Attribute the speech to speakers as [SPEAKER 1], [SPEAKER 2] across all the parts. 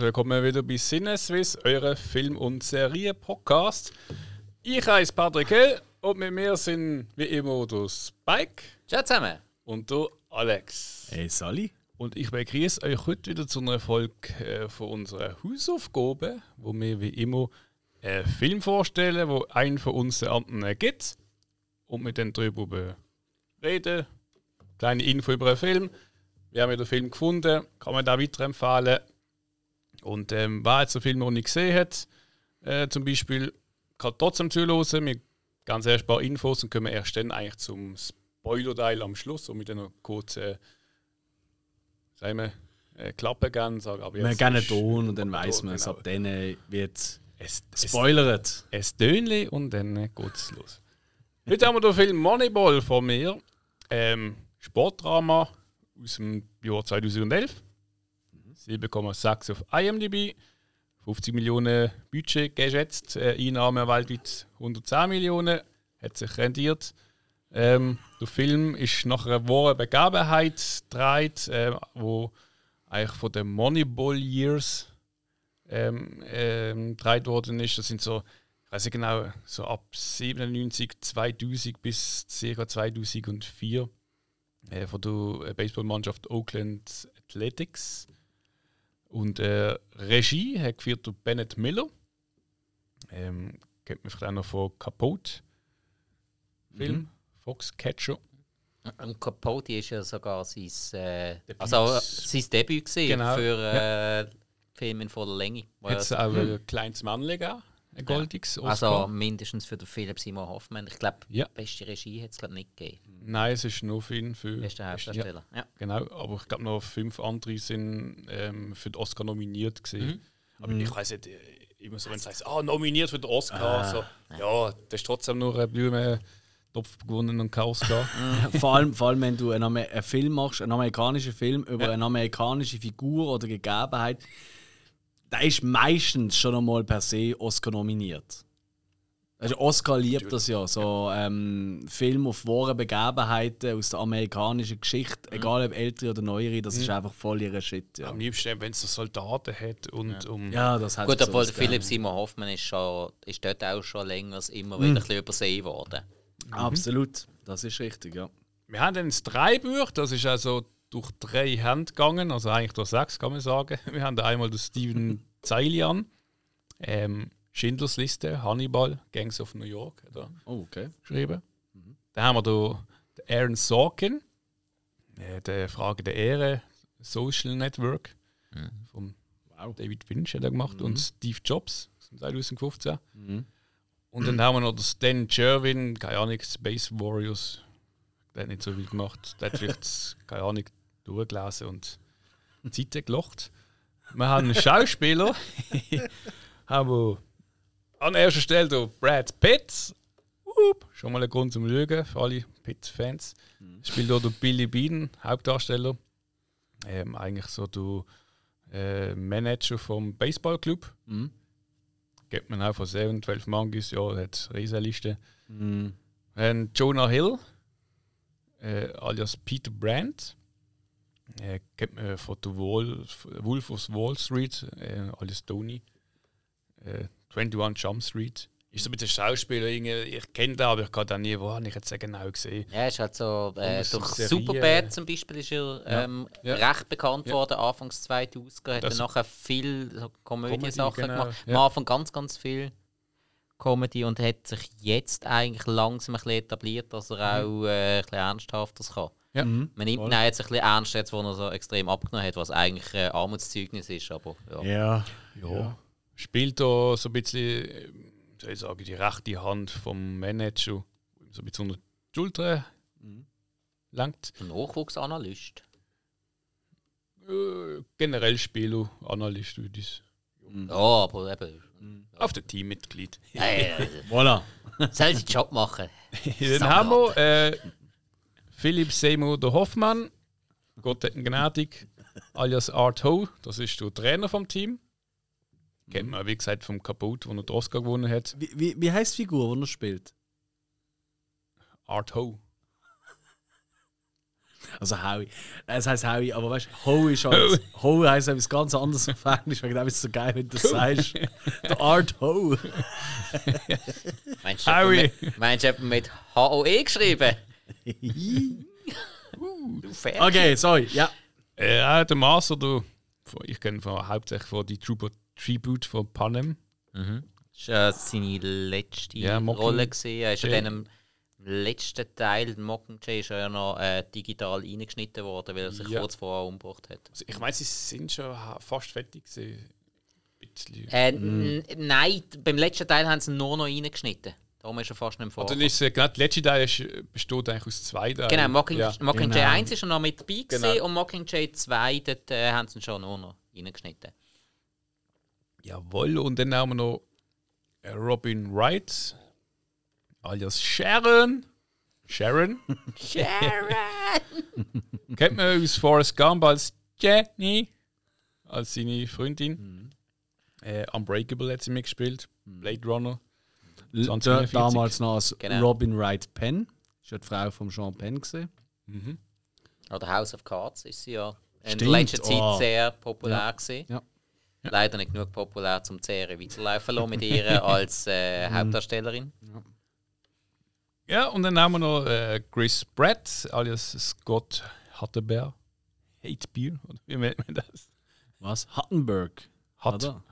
[SPEAKER 1] Herzlich willkommen wieder bei Sinneswiss, eurem Film- und Serie-Podcast. Ich heiße Patrick Hill und mit mir sind wie immer der Spike.
[SPEAKER 2] Ciao zusammen.
[SPEAKER 1] Und der Alex.
[SPEAKER 3] Hey Sally.
[SPEAKER 1] Und ich begrüße euch heute wieder zu einer Folge äh, von unserer Hausaufgabe, wo wir wie immer einen Film vorstellen, wo einen von uns den anderen gibt. Und mit dann darüber reden. Kleine Info über den Film. Wir haben den Film gefunden, kann man da weiterempfehlen. Und ähm, wer jetzt den Film noch nicht gesehen hat, äh, zum Beispiel, kann trotzdem zuhören. Wir ganz erst ein paar Infos und kommen erst dann eigentlich zum Spoiler-Teil am Schluss, und mit einer kurzen, äh, sagen wir, äh, Klappe geben. Sagen, aber
[SPEAKER 3] Wir gerne
[SPEAKER 1] ist-
[SPEAKER 3] Ton und dann weiß man es.
[SPEAKER 1] genau.
[SPEAKER 3] Ab dann wird
[SPEAKER 1] Es, es,
[SPEAKER 3] spoilert.
[SPEAKER 1] ein Tönli und dann äh, geht's los. Heute haben wir den Film Moneyball von mir. Ähm, Sportdrama aus dem Jahr 2011. 7,6 auf IMDb. 50 Millionen Budget geschätzt. Äh, Einnahmen weltweit 110 Millionen. Hat sich rendiert. Ähm, der Film ist nach einer wahren Begebenheit gedreht, äh, wo eigentlich von den Moneyball Years ähm, ähm, gedreht worden ist. Das sind so, ich weiß nicht genau, so ab 97, 2000 bis ca. 2004 äh, von der Baseballmannschaft Oakland Athletics. Und äh, Regie hat geführt durch Bennett Miller. Ähm, kennt man vielleicht auch noch von Capote Film, Foxcatcher.
[SPEAKER 2] Und Capote ist ja sogar sein, äh,
[SPEAKER 1] Debüt.
[SPEAKER 2] also, äh, sein Debüt
[SPEAKER 1] Genau,
[SPEAKER 2] für äh, Film in voller Länge.
[SPEAKER 1] Hat es
[SPEAKER 2] er-
[SPEAKER 1] auch ein kleines Männchen gegeben, ein goldiges
[SPEAKER 2] Hm. also mindestens für den Philipp Simon Hoffmann. Ich glaube,
[SPEAKER 1] Ja.
[SPEAKER 2] beste Regie hat es glaube nicht gegeben.
[SPEAKER 1] Nein, es ist nur für ihn. Für,
[SPEAKER 2] Bester
[SPEAKER 1] ja,
[SPEAKER 2] Hauptdarsteller. Ja.
[SPEAKER 1] Genau, aber ich glaube noch fünf andere sind ähm, für den Oscar nominiert gewesen. Aber ich weiß nicht, äh, immer so, wenn es heißt, ah, nominiert für den Oscar, so, ja, das ist trotzdem nur ein Blumentopf gewonnen und kein Oscar.
[SPEAKER 3] vor, allem, vor allem, wenn du einen, einen Film machst, einen amerikanischen Film über eine amerikanische Figur oder Gegebenheit, der ist meistens schon einmal per se Oscar nominiert. Also Oscar liebt das ja, so ähm, Film auf wahre Begebenheiten aus der amerikanischen Geschichte, egal ob ältere oder neuere, das ist einfach voll ihre Shit. Ja,
[SPEAKER 1] Am liebsten, wenn es so Soldaten hat und um.
[SPEAKER 3] ja das hat
[SPEAKER 2] Gut, obwohl Philipp. Simon Hoffmann ist, schon, ist dort auch schon länger immer
[SPEAKER 1] Hm.
[SPEAKER 2] wieder ein bisschen übersehen worden.
[SPEAKER 3] Absolut, das ist richtig, ja.
[SPEAKER 1] Wir haben dann das Dreibuch, das ist also durch drei Hände gegangen, also eigentlich durch sechs kann man sagen. Wir haben einmal den Steven Zeilian, ähm, Schindlers Liste, Hannibal, Gangs of New York, hat
[SPEAKER 3] Oh, okay.
[SPEAKER 1] geschrieben. Dann haben wir da den Aaron Sorkin, äh, der Frage der Ehre, Social Network, vom
[SPEAKER 3] Wow.
[SPEAKER 1] David Finch hat er gemacht und Steve Jobs dem 2015.
[SPEAKER 3] Mhm.
[SPEAKER 1] Und dann haben wir noch den Stan Jervin, keine Ahnung, Space Warriors. Der hat nicht so viel gemacht. Der hat vielleicht, keine Ahnung, durchgelesen und Zeiten gelocht. Wir haben einen Schauspieler, haben an erster Stelle Brad Pitt. Wup, schon mal ein Grund zum Lügen für alle Pitt-Fans. Spielt auch der Billy Bean, Hauptdarsteller. Ähm, eigentlich so der äh, Manager vom Baseballclub.
[SPEAKER 3] Mhm.
[SPEAKER 1] Gibt man auch von 7, 12 Mangis, ja, hat eine Riesenliste.
[SPEAKER 3] Mhm.
[SPEAKER 1] Dann Jonah Hill, äh, alias Peter Brandt. Äh, kennt man von Wall, Wolf of Wall Street, äh, alias Tony. Äh, 21 Jump Street. Ist so ein bisschen Schauspieler, ich kenne den, aber ich kann den nie, wo habe ich jetzt genau gesehen.
[SPEAKER 2] Ja, ist halt so, äh, durch
[SPEAKER 1] Serien.
[SPEAKER 2] Superbad zum Beispiel ist er ähm,
[SPEAKER 1] Ja.
[SPEAKER 2] recht bekannt
[SPEAKER 1] Ja.
[SPEAKER 2] worden, anfangs 2000 hat
[SPEAKER 1] Das-
[SPEAKER 2] er nachher viel so Komödie-Sachen
[SPEAKER 1] genau,
[SPEAKER 2] gemacht.
[SPEAKER 1] ja.
[SPEAKER 2] Am Anfang ganz, ganz viel Comedy und hat sich jetzt eigentlich langsam ein bisschen etabliert, dass er auch äh, ein bisschen ernsthaftes kann.
[SPEAKER 1] Ja.
[SPEAKER 3] Mhm.
[SPEAKER 2] Man nimmt ihn auch jetzt ein bisschen ernst, jetzt, wo er so extrem abgenommen hat, was eigentlich ein Armutszeugnis ist, aber ja.
[SPEAKER 3] Ja.
[SPEAKER 1] Ja. Spielt da so ein bisschen, äh, soll ich sagen, die rechte Hand vom Manager, so ein bisschen unter die Schulter langt.
[SPEAKER 2] Ein Nachwuchsanalyst.
[SPEAKER 1] Äh, generell Spieler, Analyst, würde ich
[SPEAKER 2] Ja, aber eben.
[SPEAKER 1] Auf der Teammitglied.
[SPEAKER 2] Ja, ja, ja.
[SPEAKER 3] Voilà.
[SPEAKER 2] Soll seinen Job machen.
[SPEAKER 1] Dann haben wir äh, Philipp Seymour der Hoffmann, Gott hat ihn gnädig, alias Art Ho, das ist der Trainer vom Team. Kennt man, wie gesagt, vom Kaputt, wo er den Oscar gewonnen hat.
[SPEAKER 3] Wie, wie, wie heißt die Figur, die er spielt?
[SPEAKER 1] Art Ho.
[SPEAKER 3] Also Howie. Es heisst Howie, aber weißt du, Ho ist halt. Ho heisst etwas ganz anderes auf Englisch. Wegen dem ist es so geil, wenn du das sagst. Der Art Ho.
[SPEAKER 2] Meinst du,
[SPEAKER 1] Howie.
[SPEAKER 2] mit- meinst du mit H-O-E geschrieben? Du Fertig.
[SPEAKER 3] Okay, sorry. Ja.
[SPEAKER 1] Äh, auch der Master, du, ich kenne hauptsächlich von die Tribute, Tribute von Panem.
[SPEAKER 2] Das war äh, seine letzte
[SPEAKER 1] Ja,
[SPEAKER 2] Rolle. Gewesen. Er ist in dem letzten Teil, Mockingjay, ist er ja noch äh, digital reingeschnitten worden, weil er sich
[SPEAKER 1] Ja.
[SPEAKER 2] kurz vorher umgebracht hat.
[SPEAKER 1] Also ich meine, sie sind schon fast fertig gewesen. Ein bisschen.
[SPEAKER 2] Äh, n- Nein, beim letzten Teil haben sie nur noch reingeschnitten. Darum ist er fast nicht mehr
[SPEAKER 1] Oder
[SPEAKER 2] vor.
[SPEAKER 1] ist, genau, der letzte Teil ist, besteht eigentlich aus zwei Teilen.
[SPEAKER 2] Genau, Mocking,
[SPEAKER 1] Ja.
[SPEAKER 2] Mockingjay
[SPEAKER 3] Genau.
[SPEAKER 2] 1 ist er noch mit dabei
[SPEAKER 1] Genau.
[SPEAKER 2] und Mockingjay 2, dort äh, haben sie ihn schon nur noch reingeschnitten.
[SPEAKER 1] Jawohl, und dann haben wir noch äh, Robin Wright, alias Sharon. Sharon.
[SPEAKER 2] Sharon!
[SPEAKER 1] Kennt man aus Forrest Gump als Jenny, als seine Freundin. Äh, Unbreakable hat sie mitgespielt. Blade Runner.
[SPEAKER 3] L-
[SPEAKER 1] 2044.
[SPEAKER 3] da- Damals noch als
[SPEAKER 2] Genau.
[SPEAKER 3] Robin Wright Penn. Das war die Frau von Sean Penn. Gewesen.
[SPEAKER 2] Oder House of Cards ist sie ja in
[SPEAKER 3] Stimmt,
[SPEAKER 2] der letzten Zeit
[SPEAKER 3] oh.
[SPEAKER 2] sehr populär
[SPEAKER 3] Ja.
[SPEAKER 2] gewesen.
[SPEAKER 3] Ja.
[SPEAKER 2] Leider nicht genug populär, um die Serie weiterlaufen zu lassen mit ihr als äh,
[SPEAKER 3] Mhm.
[SPEAKER 2] Hauptdarstellerin.
[SPEAKER 1] Ja, und dann haben wir noch äh, Chris Pratt, alias Scott Hattebear. Hate Beer, oder wie nennt man das?
[SPEAKER 3] Was? Huttenberg.
[SPEAKER 1] Hat,
[SPEAKER 3] Oder?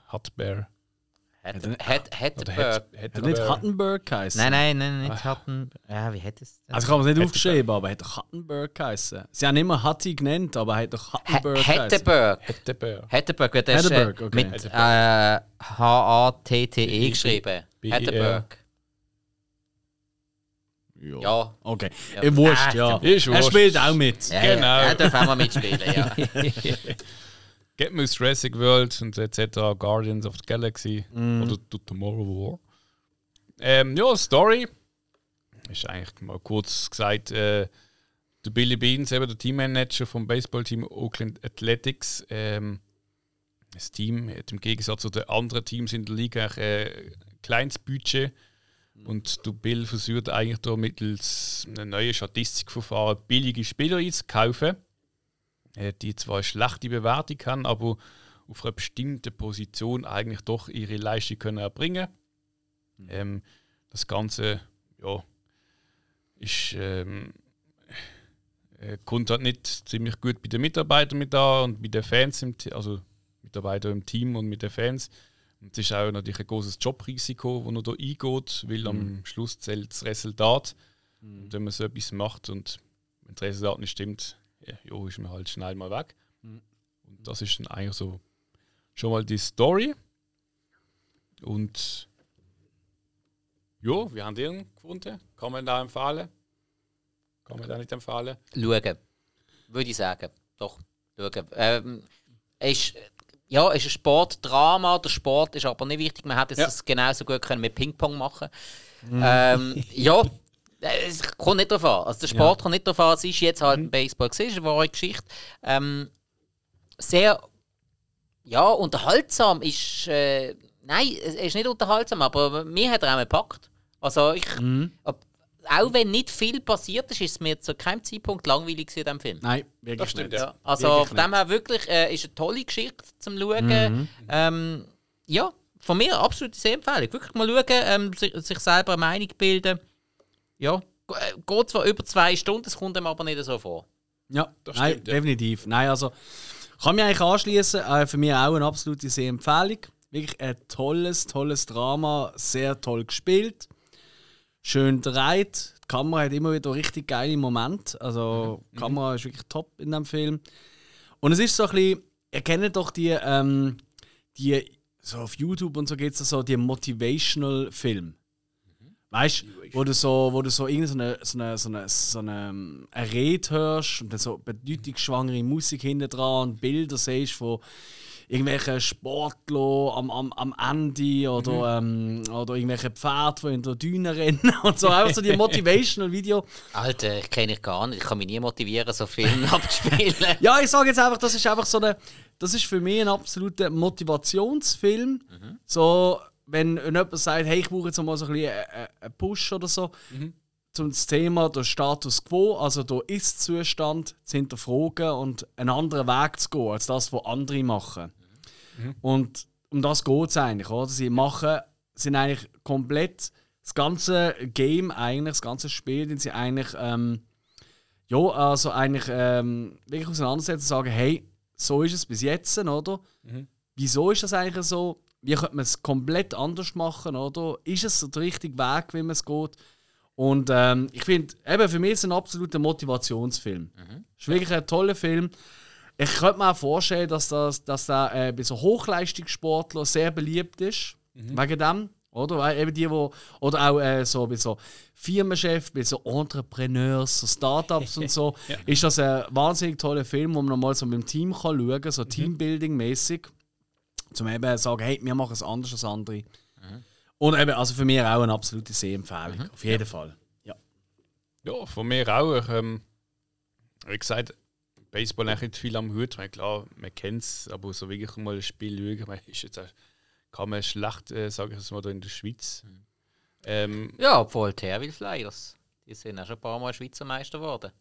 [SPEAKER 2] Hat,
[SPEAKER 3] nicht-
[SPEAKER 2] hat,
[SPEAKER 1] Oder
[SPEAKER 2] Hatterberg.
[SPEAKER 1] Hat,
[SPEAKER 3] Hat er nicht
[SPEAKER 1] Hattebear.
[SPEAKER 3] Huttenberg geheißen?
[SPEAKER 2] Nein, nein, nein, nicht hatten. Ja, wie hätte es denn?
[SPEAKER 3] Also ich habe es nicht aufgeschrieben, aber er hat doch Huttenberg geheißen. Sie haben immer Hatti genannt, aber er hat doch Huttenberg geheißen.
[SPEAKER 2] Hatterberg.
[SPEAKER 1] Hattebear.
[SPEAKER 2] Hatterberg wird erst äh, mit äh, H-A-T-T-E geschrieben. Hatterberg.
[SPEAKER 3] Ja.
[SPEAKER 2] Ja.
[SPEAKER 3] Okay.
[SPEAKER 2] Ja.
[SPEAKER 3] Wurscht,
[SPEAKER 2] Ah,
[SPEAKER 3] ja.
[SPEAKER 1] ist
[SPEAKER 3] Er spielt auch mit.
[SPEAKER 1] Genau.
[SPEAKER 2] Er darf auch mal mitspielen, ja.
[SPEAKER 1] Get me aus Jurassic World und etc. Guardians of the Galaxy oder The Tomorrow War. Ähm, ja, Story ist eigentlich mal kurz gesagt, äh, der Billy Beans, eben der Teammanager vom Baseballteam Oakland Athletics. Ähm, das Team hat im Gegensatz zu den anderen Teams in der Liga eigentlich, äh, ein kleines Budget. Und der Bill versucht eigentlich da mittels einem neuen Statistikverfahren billige Spieler einzukaufen die zwar schlechte Bewertung haben, aber auf einer bestimmten Position eigentlich doch ihre Leistung können erbringen ähm, Das Ganze ja, ist, ähm, äh, kommt halt nicht ziemlich gut bei den Mitarbeitern mit da und bei den Fans, im, also Mitarbeiter im Team und mit den Fans. Und es ist auch natürlich ein großes Jobrisiko, das noch da eingeht, weil am Schluss zählt das Resultat. Und wenn man so etwas macht und wenn das Resultat nicht stimmt, ja, jo, ist man halt schnell mal weg. Und das ist dann eigentlich so schon mal die Story. Und ja, wir haben den gefunden. Kann man da empfehlen? Kann man da nicht empfehlen?
[SPEAKER 2] Schauen. Würde ich sagen. Doch, schauen. Ähm, ist, ja, ist ein Sportdrama. Der Sport ist aber nicht wichtig. Man hätte
[SPEAKER 1] Ja.
[SPEAKER 2] es genauso gut können mit Ping-Pong machen ähm, Ja, es kommt nicht darauf an. Also der Sport kommt nicht darauf an. Es ist jetzt halt ein Baseball. Es ist eine wahre Geschichte. Ähm, sehr ja, unterhaltsam ist. Äh, nein, es ist nicht unterhaltsam, aber mir hat er auch gepackt. Also ich. Ob, auch wenn nicht viel passiert ist, ist es mir zu keinem Zeitpunkt langweilig gewesen, in diesem Film.
[SPEAKER 3] Nein, wirklich
[SPEAKER 1] Das stimmt,
[SPEAKER 3] nicht.
[SPEAKER 1] ja.
[SPEAKER 2] Also
[SPEAKER 3] Wirklich
[SPEAKER 2] von dem her wirklich äh, ist eine tolle Geschichte zum Schauen. Ähm, ja, von mir absolute Sehempfehlung. Wirklich mal schauen, ähm, sich, sich selber eine Meinung bilden. Ja, äh, geht zwar über zwei Stunden, es kommt einem aber nicht so vor.
[SPEAKER 3] Ja,
[SPEAKER 1] Das
[SPEAKER 3] nein,
[SPEAKER 1] stimmt, ja.
[SPEAKER 3] definitiv. Nein, also kann mich eigentlich anschließen. Äh, für mich auch eine absolute Sehempfehlung. Wirklich ein tolles, tolles Drama, sehr toll gespielt, schön gedreht. Die Kamera hat immer wieder richtig geile Momente. Also die Kamera ist wirklich top in dem Film. Und es ist so ein bisschen, ihr kennt doch die, ähm, die so auf YouTube und so geht es so, die Motivational Film. Weißt du, wo du so, wo du so irgendeine so eine, so eine, so eine, ähm, eine Rede hörst und dann so bedeutungsschwangere Musik hinten dran und Bilder siehst von irgendwelchen Sportlern am, am, am Ende oder, ähm, oder irgendwelche Pferde, die in der Düne rennen und so. Einfach so die Motivational Video.
[SPEAKER 2] Alter, ich kenne ich gar nicht. Ich kann mich nie motivieren, so Filme abzuspielen.
[SPEAKER 3] Ja, ich sage jetzt einfach, das ist einfach so eine. Das ist für mich ein absoluter Motivationsfilm. So, wenn jemand sagt, hey, ich brauche jetzt mal so ein bisschen einen einen Push oder so. zum Thema der Status quo, also der Ist-Zustand, zu hinterfragen und einen anderen Weg zu gehen, als das, was andere machen. Und um das geht es eigentlich, oder? Sie machen, sind eigentlich komplett das ganze Game eigentlich, das ganze Spiel, den sie eigentlich, ähm, ja, also eigentlich ähm, wirklich auseinandersetzen und sagen, hey, so ist es bis jetzt, oder? Wieso ist das eigentlich so? Wie könnte man es komplett anders machen, oder? Ist es der richtige Weg, wie man es geht? Und ähm, ich finde, eben für mich ist es ein absoluter Motivationsfilm. Es ist wirklich ein toller Film. Ich könnte mir auch vorstellen, dass das, dass der äh, bei so Hochleistungssportlern sehr beliebt ist. Wegen dem. Oder? Weil eben die, wo, oder auch äh, so bei so Firmenchefs, bei so Entrepreneurs, so Startups und so, ist das ein wahnsinnig toller Film, wo man nochmal so mit dem Team kann schauen kann, so Teambuilding-mäßig. Zum eben sagen, hey, wir machen es anders als andere. Und eben, also für mich auch eine absolute Sehempfehlung. Auf jeden Fall. Ja.
[SPEAKER 1] Ja, von mir auch. Ich, ähm, wie gesagt, Baseball eigentlich nicht viel am Hut. Ich meine, klar, man kennt es, aber so wirklich mal ein Spiel schauen, ist jetzt auch, kann man schlecht, äh, sage ich es mal, da in der Schweiz. Ähm,
[SPEAKER 2] Ja, obwohl Terwil Flyers. Die sind auch schon ein paar Mal Schweizer Meister geworden.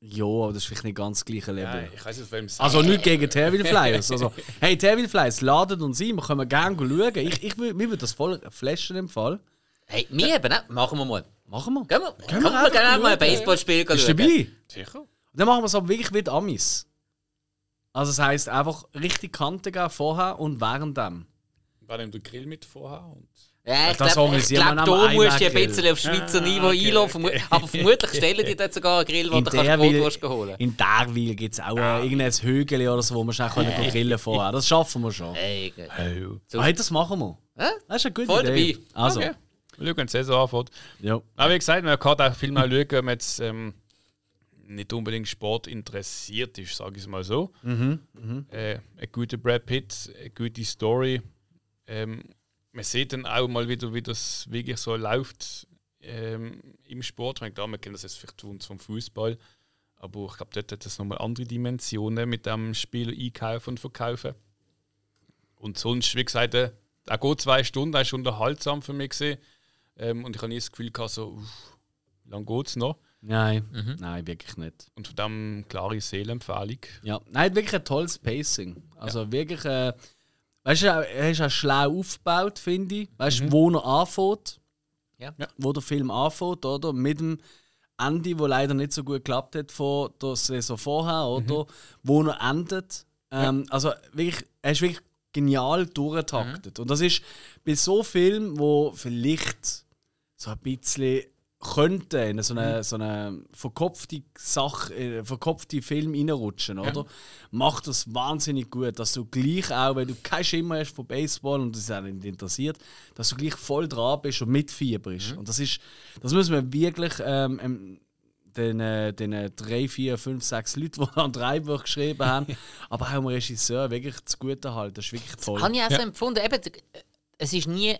[SPEAKER 3] Ja, aber das ist vielleicht nicht ganz das gleiche Level.
[SPEAKER 1] nein, ich weiß nicht, auf wem es
[SPEAKER 3] Also nicht gegen Terville Flyers. Also, hey, Terville Flyers, ladet uns ein, wir können gerne schauen. Ich, ich, mir würde das voll flashen im Fall.
[SPEAKER 2] Hey, wir eben, ne? Machen wir mal.
[SPEAKER 3] Machen wir.
[SPEAKER 2] Gehen wir,
[SPEAKER 3] wir
[SPEAKER 2] können wir
[SPEAKER 3] einfach
[SPEAKER 2] gerne mal ein
[SPEAKER 3] schauen.
[SPEAKER 2] Baseballspiel
[SPEAKER 3] Bist du
[SPEAKER 2] schauen.
[SPEAKER 3] dabei?
[SPEAKER 1] Sicher.
[SPEAKER 3] Und dann machen wir es aber wirklich wie die Amis. Also das heisst einfach richtig Kante geben vorher und während dem.
[SPEAKER 1] War nimmt der Grill mit vorher? Und
[SPEAKER 2] Ja, ich
[SPEAKER 3] Das
[SPEAKER 2] glaube, glaub, da musst du ein bisschen auf Schweizer Niveau
[SPEAKER 1] okay,
[SPEAKER 2] einlaufen.
[SPEAKER 1] okay.
[SPEAKER 2] Aber vermutlich stellen die dort sogar einen Grill, wo
[SPEAKER 3] In
[SPEAKER 2] du kannst Brotwurst holen
[SPEAKER 3] In Derwil gibt es auch äh, irgendein Hügel oder so, wo wir schnell können gehen grillen vorher. Das schaffen wir schon.
[SPEAKER 2] Hey,
[SPEAKER 1] oh.
[SPEAKER 2] So.
[SPEAKER 3] Hey, das machen wir.
[SPEAKER 2] Hä?
[SPEAKER 3] Das ist eine gute
[SPEAKER 2] Voll
[SPEAKER 3] Idee.
[SPEAKER 2] dabei.
[SPEAKER 3] Also,
[SPEAKER 1] Okay. Wir schauen die Saison anfängt.
[SPEAKER 3] ja.
[SPEAKER 1] Aber wie gesagt, man kann den Film auch schauen, wenn man jetzt ähm, nicht unbedingt Sport interessiert ist, sage ich es mal so. Äh, ein guter Brad Pitt, eine gute Story. Ähm, man sieht dann auch mal wieder, wie das wirklich so läuft ähm, im Sport. Ich meine, klar, man kennt das jetzt vielleicht von uns vom Fußball, aber ich glaube, dort hat das nochmal andere Dimensionen mit dem Spiel einkaufen und verkaufen. Und sonst, wie gesagt, äh, auch gut zwei Stunden, das ist unterhaltsam für mich. Ähm, und ich habe nie das Gefühl gehabt, so, uff, wie lange geht es noch?
[SPEAKER 3] Nein,
[SPEAKER 2] Mhm.
[SPEAKER 3] nein, wirklich nicht.
[SPEAKER 1] Und von dem klare Seelenempfehlung.
[SPEAKER 3] Ja, nein, wirklich ein tolles Pacing. Also wirklich, äh, weißt du, er ist auch schlau aufgebaut, finde ich. Weißt du, wo er anfängt,
[SPEAKER 2] Ja.
[SPEAKER 1] Ja.
[SPEAKER 3] wo der Film anfängt, oder? Mit dem Ende, wo leider nicht so gut geklappt hat von der Saison vorher, oder? Wo er endet. Ähm, Also wirklich, er ist wirklich genial durchgetaktet. Und das ist bei so Filmen, wo vielleicht so ein bisschen könnte in so eine, so eine verkopfte Sache, äh, verkopfte Film reinrutschen, oder? Macht das wahnsinnig gut, dass du gleich auch, wenn du keinen Schimmer hast von Baseball und das auch nicht interessiert, dass du gleich voll dran bist und mitfieberst. Und das ist, das muss man wirklich ähm, ähm, den, äh, den äh, drei, vier, fünf, sechs Leuten, die an drei Buch geschrieben haben, aber auch dem Regisseur wirklich zugute halten. Das ist wirklich toll.
[SPEAKER 2] Habe ich auch so empfunden. Eben, d- es ist nie.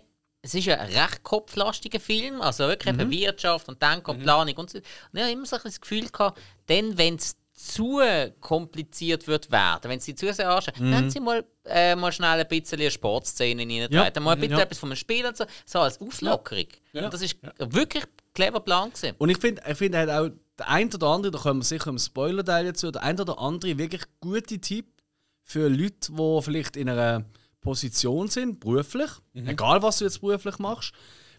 [SPEAKER 2] Es ist ein recht kopflastiger Film, also wirklich
[SPEAKER 3] Mhm.
[SPEAKER 2] Wirtschaft und Denken und Planung und so. Und ich habe immer so ein das Gefühl gehabt, denn wenn es zu kompliziert wird werden, wenn sie zu sehr anschauen,
[SPEAKER 3] Mhm.
[SPEAKER 2] dann haben sie mal, äh, mal schnell ein bisschen eine Sportszene rein,
[SPEAKER 3] Ja.
[SPEAKER 2] mal ein bisschen
[SPEAKER 3] Ja.
[SPEAKER 2] etwas von einem Spiel und so, so als Auflockerung. Und das ist wirklich clever Plan gewesen.
[SPEAKER 3] Und ich finde, ich find, hat auch der ein oder andere, da kommen wir sicher im Spoiler-Teil dazu, der ein oder andere wirklich gute Tipp für Leute, die vielleicht in einer Position sind, beruflich, egal was du jetzt beruflich machst,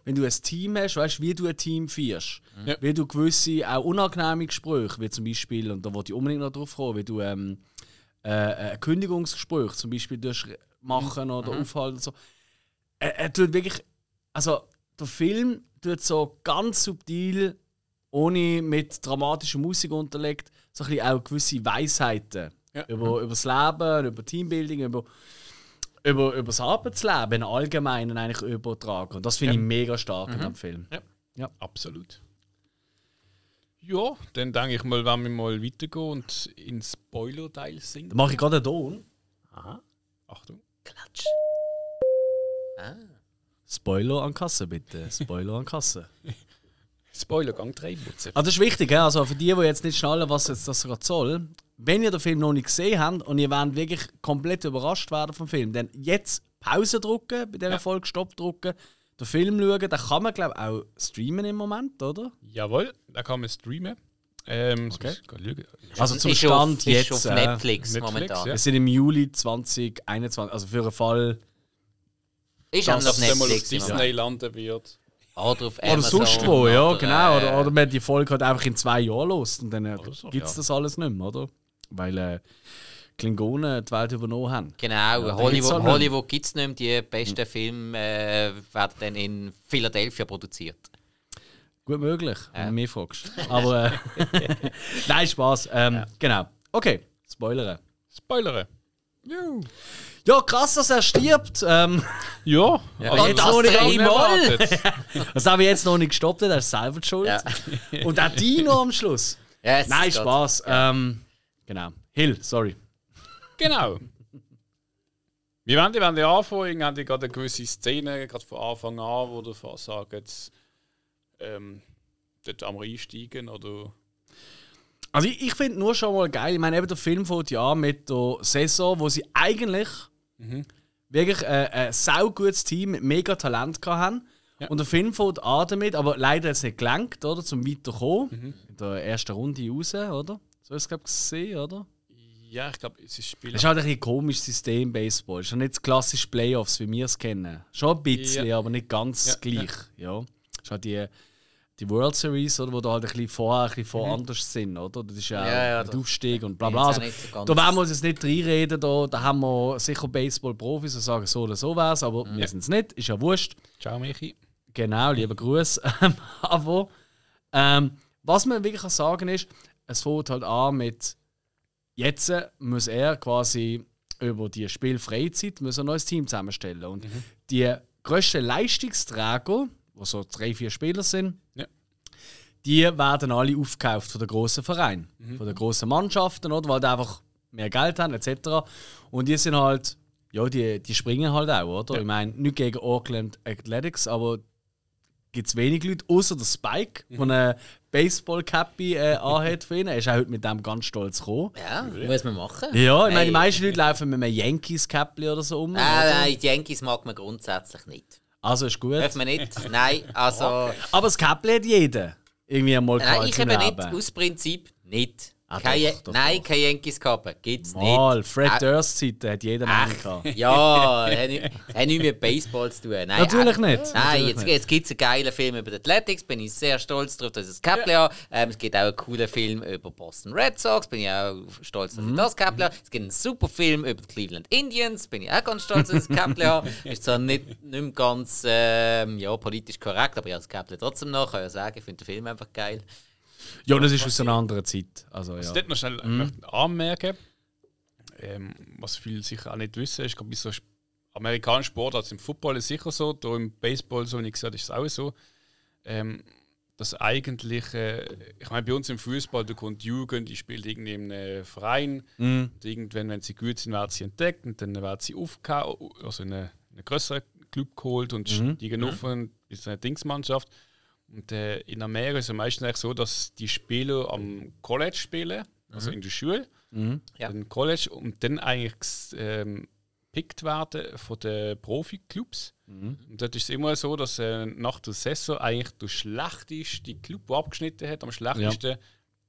[SPEAKER 3] wenn du ein Team hast, weißt wie du ein Team führst,
[SPEAKER 1] Ja.
[SPEAKER 3] wie du gewisse auch unangenehme Gespräche, wie zum Beispiel, und da wollte ich unbedingt noch drauf kommen, wie du ähm, äh, ein Kündigungsgespräch zum Beispiel machen oder aufhalten und so. Er, er tut wirklich, also der Film tut so ganz subtil, ohne mit dramatischer Musik unterlegt, so ein bisschen auch gewisse Weisheiten
[SPEAKER 1] Ja.
[SPEAKER 3] über, über das Leben, über Teambuilding, über, über, über das Arbeitsleben im Allgemeinen eigentlich übertragen. Und das finde ich mega stark in dem Film.
[SPEAKER 1] Absolut. Ja, dann denke ich mal, wenn wir mal weitergehen und ins Spoiler-Teil singen.
[SPEAKER 3] Da mache ich gerade einen Ton.
[SPEAKER 1] Achtung.
[SPEAKER 2] Klatsch.
[SPEAKER 3] Spoiler an Kasse, bitte. Spoiler an Kasse.
[SPEAKER 1] Spoiler, Gang 3 Wurzel.
[SPEAKER 3] Also das ist wichtig, also für die, die jetzt nicht schnallen, was jetzt das gerade soll. Wenn ihr den Film noch nicht gesehen habt und ihr wollt wirklich komplett überrascht werden vom Film, dann jetzt Pause drücken, bei dieser Folge Stopp drücken, den Film schauen, den kann man glaube ich auch streamen im Moment, oder?
[SPEAKER 1] Jawohl, da kann man streamen. Ähm,
[SPEAKER 3] Okay. Also zum
[SPEAKER 2] ist
[SPEAKER 3] Stand
[SPEAKER 2] auf,
[SPEAKER 3] jetzt.
[SPEAKER 2] Ist auf
[SPEAKER 3] äh,
[SPEAKER 2] Netflix,
[SPEAKER 1] Netflix,
[SPEAKER 2] momentan.
[SPEAKER 1] ja.
[SPEAKER 3] Wir sind im Juli 2021, also für einen Fall.
[SPEAKER 2] Ist auch
[SPEAKER 3] Das
[SPEAKER 2] noch auf
[SPEAKER 1] Dass auf
[SPEAKER 2] Netflix. im
[SPEAKER 1] Disney landen wird.
[SPEAKER 2] Oder auf
[SPEAKER 3] Oder
[SPEAKER 2] Amazon.
[SPEAKER 3] sonst wo, ja,
[SPEAKER 2] oder,
[SPEAKER 3] genau.
[SPEAKER 2] äh,
[SPEAKER 3] Oder, oder man die Folge halt einfach in zwei Jahren los und dann äh,
[SPEAKER 1] Oder
[SPEAKER 3] gibt es
[SPEAKER 1] ja.
[SPEAKER 3] das alles nicht mehr, oder? Weil äh, Klingonen die Welt übernommen haben.
[SPEAKER 2] Genau,
[SPEAKER 3] gibt's
[SPEAKER 2] Hollywood,
[SPEAKER 3] nicht.
[SPEAKER 2] Hollywood gibt es nicht mehr. Die besten Filme äh, werden dann in Philadelphia produziert.
[SPEAKER 3] Gut möglich, wenn
[SPEAKER 2] Ja.
[SPEAKER 3] du mich fragst. Aber äh, nein, Spaß. Ähm, Genau. Okay, Spoilere.
[SPEAKER 1] Spoilere.
[SPEAKER 3] Ja, krass, dass er stirbt. Ähm,
[SPEAKER 1] Ja,
[SPEAKER 2] Ja,
[SPEAKER 3] jetzt
[SPEAKER 2] das
[SPEAKER 3] noch nicht
[SPEAKER 1] unerwartet.
[SPEAKER 3] das habe ich jetzt noch nicht gestoppt, er ist selber schuld.
[SPEAKER 2] Ja.
[SPEAKER 3] Und auch Dino am Schluss.
[SPEAKER 2] Ja, es
[SPEAKER 3] Nein. Spaß. Ähm, genau. Hill, sorry.
[SPEAKER 1] Genau. Wir werden, die werden ja anfangen, haben die gerade eine gewisse Szene, gerade von Anfang an, wo du fast sagst, jetzt, ähm, dort am einsteigen oder.
[SPEAKER 3] Also ich, ich finde nur schon mal geil, ich meine eben der Film fängt ja mit der Saison, wo sie eigentlich wirklich äh, ein saugutes Team mit mega Talent haben.
[SPEAKER 1] Ja.
[SPEAKER 3] Und der Film fängt an damit, aber leider hat es nicht gelangt, oder, zum weiterkommen. In der ersten Runde raus, oder? So ist es, glaube ich, gesehen, oder?
[SPEAKER 1] Ja, ich glaube, es ist Spiel.
[SPEAKER 3] Das ist halt ein ein komisches System, Baseball. Es ist ja nicht das klassische Playoffs, wie wir es kennen. Schon ein bisschen,
[SPEAKER 1] Ja.
[SPEAKER 3] aber nicht ganz
[SPEAKER 1] Ja,
[SPEAKER 3] gleich. Ja. Es ist halt die, die World Series, oder, wo da halt ein bisschen vorher ein bisschen vor anders sind, oder? Das ist ja,
[SPEAKER 2] Ja, ja, da-
[SPEAKER 3] Aufstieg und bla bla. Also,
[SPEAKER 2] so
[SPEAKER 3] da werden wir uns jetzt nicht reinreden, da, da haben wir sicher Baseball-Profis, die sagen so oder so wär's, aber wir sind es nicht, ist ja wurscht.
[SPEAKER 1] Ciao, Michi.
[SPEAKER 3] Genau, lieber Gruß. Ähm, aber ähm, was man wirklich kann sagen ist, es fängt halt an mit jetzt muss er quasi über die Spielfreizeit muss ein neues Team zusammenstellen. Und die grössten Leistungsträger, die so drei, vier Spieler sind,
[SPEAKER 1] Ja.
[SPEAKER 3] die werden alle aufgekauft von den grossen Vereinen, von den grossen Mannschaften, oder? weil die einfach mehr Geld haben, etc. Und die sind halt, ja, die, die springen halt auch, oder?
[SPEAKER 1] Ja.
[SPEAKER 3] Ich meine, nicht gegen Auckland Athletics, aber gibt es wenig Leute, außer der Spike, der eine Baseball-Cappy äh, anhat für ihn. Er ist auch heute mit dem ganz stolz gekommen.
[SPEAKER 2] Ja, muss man machen.
[SPEAKER 3] Ja, ich meine, die meisten Leute laufen mit einem Yankees-Cappy oder so um.
[SPEAKER 2] Nein,
[SPEAKER 3] oder?
[SPEAKER 2] nein, die Yankees mag man grundsätzlich nicht.
[SPEAKER 3] Also ist gut.
[SPEAKER 2] Darf man nicht? Nein, also.
[SPEAKER 3] Aber das Cappy hat jeder. Irgendwie einmal
[SPEAKER 2] Nein, ich eben nicht. Aus Prinzip nicht.
[SPEAKER 3] Ah,
[SPEAKER 2] Keine,
[SPEAKER 3] doch, doch,
[SPEAKER 2] nein,
[SPEAKER 3] doch.
[SPEAKER 2] keine Yankees gehabt. Gibt's
[SPEAKER 3] Mal,
[SPEAKER 2] nicht.
[SPEAKER 3] Fred Durst Zeiten hat jeder
[SPEAKER 2] Ach,
[SPEAKER 3] einen gehabt.
[SPEAKER 2] Ja, hat nicht, hat nichts mit Baseball zu tun. Nein,
[SPEAKER 3] Natürlich
[SPEAKER 2] äh,
[SPEAKER 3] nicht.
[SPEAKER 2] Nein,
[SPEAKER 3] Natürlich
[SPEAKER 2] jetzt,
[SPEAKER 3] nicht.
[SPEAKER 2] jetzt gibt es einen geilen Film über die Athletics, bin ich sehr stolz darauf, dass ich das Käppli habe. Ähm, es gibt auch einen coolen Film über Boston Red Sox, bin ich auch stolz, dass ich
[SPEAKER 3] Mhm.
[SPEAKER 2] das Käppli habe. Es gibt einen super Film über die Cleveland Indians, bin ich auch ganz stolz, dass ich das Käppli habe. Ist zwar nicht, nicht ganz ähm, ja, politisch korrekt, aber ich habe das Käppli trotzdem noch, kann ja sagen, ich finde den Film einfach geil.
[SPEAKER 3] Ja, das ist aus einer anderen Zeit. Also, ja.
[SPEAKER 1] Was ich dort noch schnell möchte anmerken ähm, was viele sicher auch nicht wissen, ist, glaube ich, so amerikanischen Sport, also im Football ist sicher so, da im Baseball, so wie ich gesagt ist es auch so, ähm, dass eigentlich, äh, ich meine, bei uns im Fußball, da kommt die Jugend, die spielt irgendwie in einem Verein,
[SPEAKER 3] Mhm.
[SPEAKER 1] und irgendwann, wenn sie gut sind, werden sie entdeckt und dann werden sie aufgehauen, also in einen, einen größeren Club geholt und
[SPEAKER 3] Mhm.
[SPEAKER 1] steigen auf und ist eine Dingsmannschaft. Und äh, in Amerika ist es meistens eigentlich so, dass die Spieler am College spielen, also in der Schule,
[SPEAKER 3] Mhm.
[SPEAKER 2] Ja.
[SPEAKER 1] College und dann eigentlich ähm, gepickt werden von den Profi-Clubs.
[SPEAKER 3] Mhm.
[SPEAKER 1] Und dort ist es immer so, dass äh, nach der Saison eigentlich der schlechteste Club, der abgeschnitten hat, am schlechtesten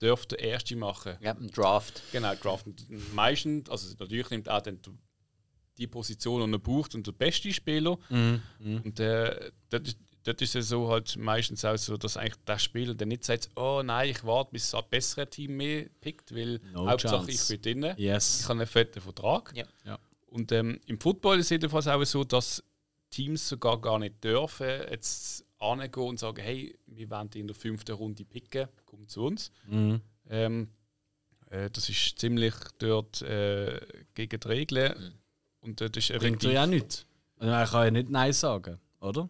[SPEAKER 1] dürfte der Erste machen.
[SPEAKER 2] Ja, ein Draft.
[SPEAKER 1] Genau, Draft. Und Meistens, also natürlich nimmt auch dann die Position, die er braucht und der beste Spieler.
[SPEAKER 3] Mhm.
[SPEAKER 1] Und äh, dort, ist- dort ist es so halt meistens auch so, dass eigentlich der Spieler dann nicht sagt, oh nein, ich warte, bis ein besseres Team mehr pickt, weil
[SPEAKER 3] No
[SPEAKER 1] Hauptsache
[SPEAKER 3] chance.
[SPEAKER 1] ich bin drin.
[SPEAKER 3] Yes.
[SPEAKER 1] Ich habe einen fetten Vertrag.
[SPEAKER 2] Ja.
[SPEAKER 3] Ja.
[SPEAKER 1] Und ähm, im Football ist es jedenfalls auch so, dass Teams sogar gar nicht dürfen, jetzt angehen und sagen, hey, wir wollen dich in der fünften Runde picken, komm zu uns.
[SPEAKER 3] Mhm.
[SPEAKER 1] Ähm, äh, das ist ziemlich dort äh, gegen die Regeln. Und dort ist
[SPEAKER 3] Bringt er ja nichts. Also, Man kann ja nicht Nein sagen, oder?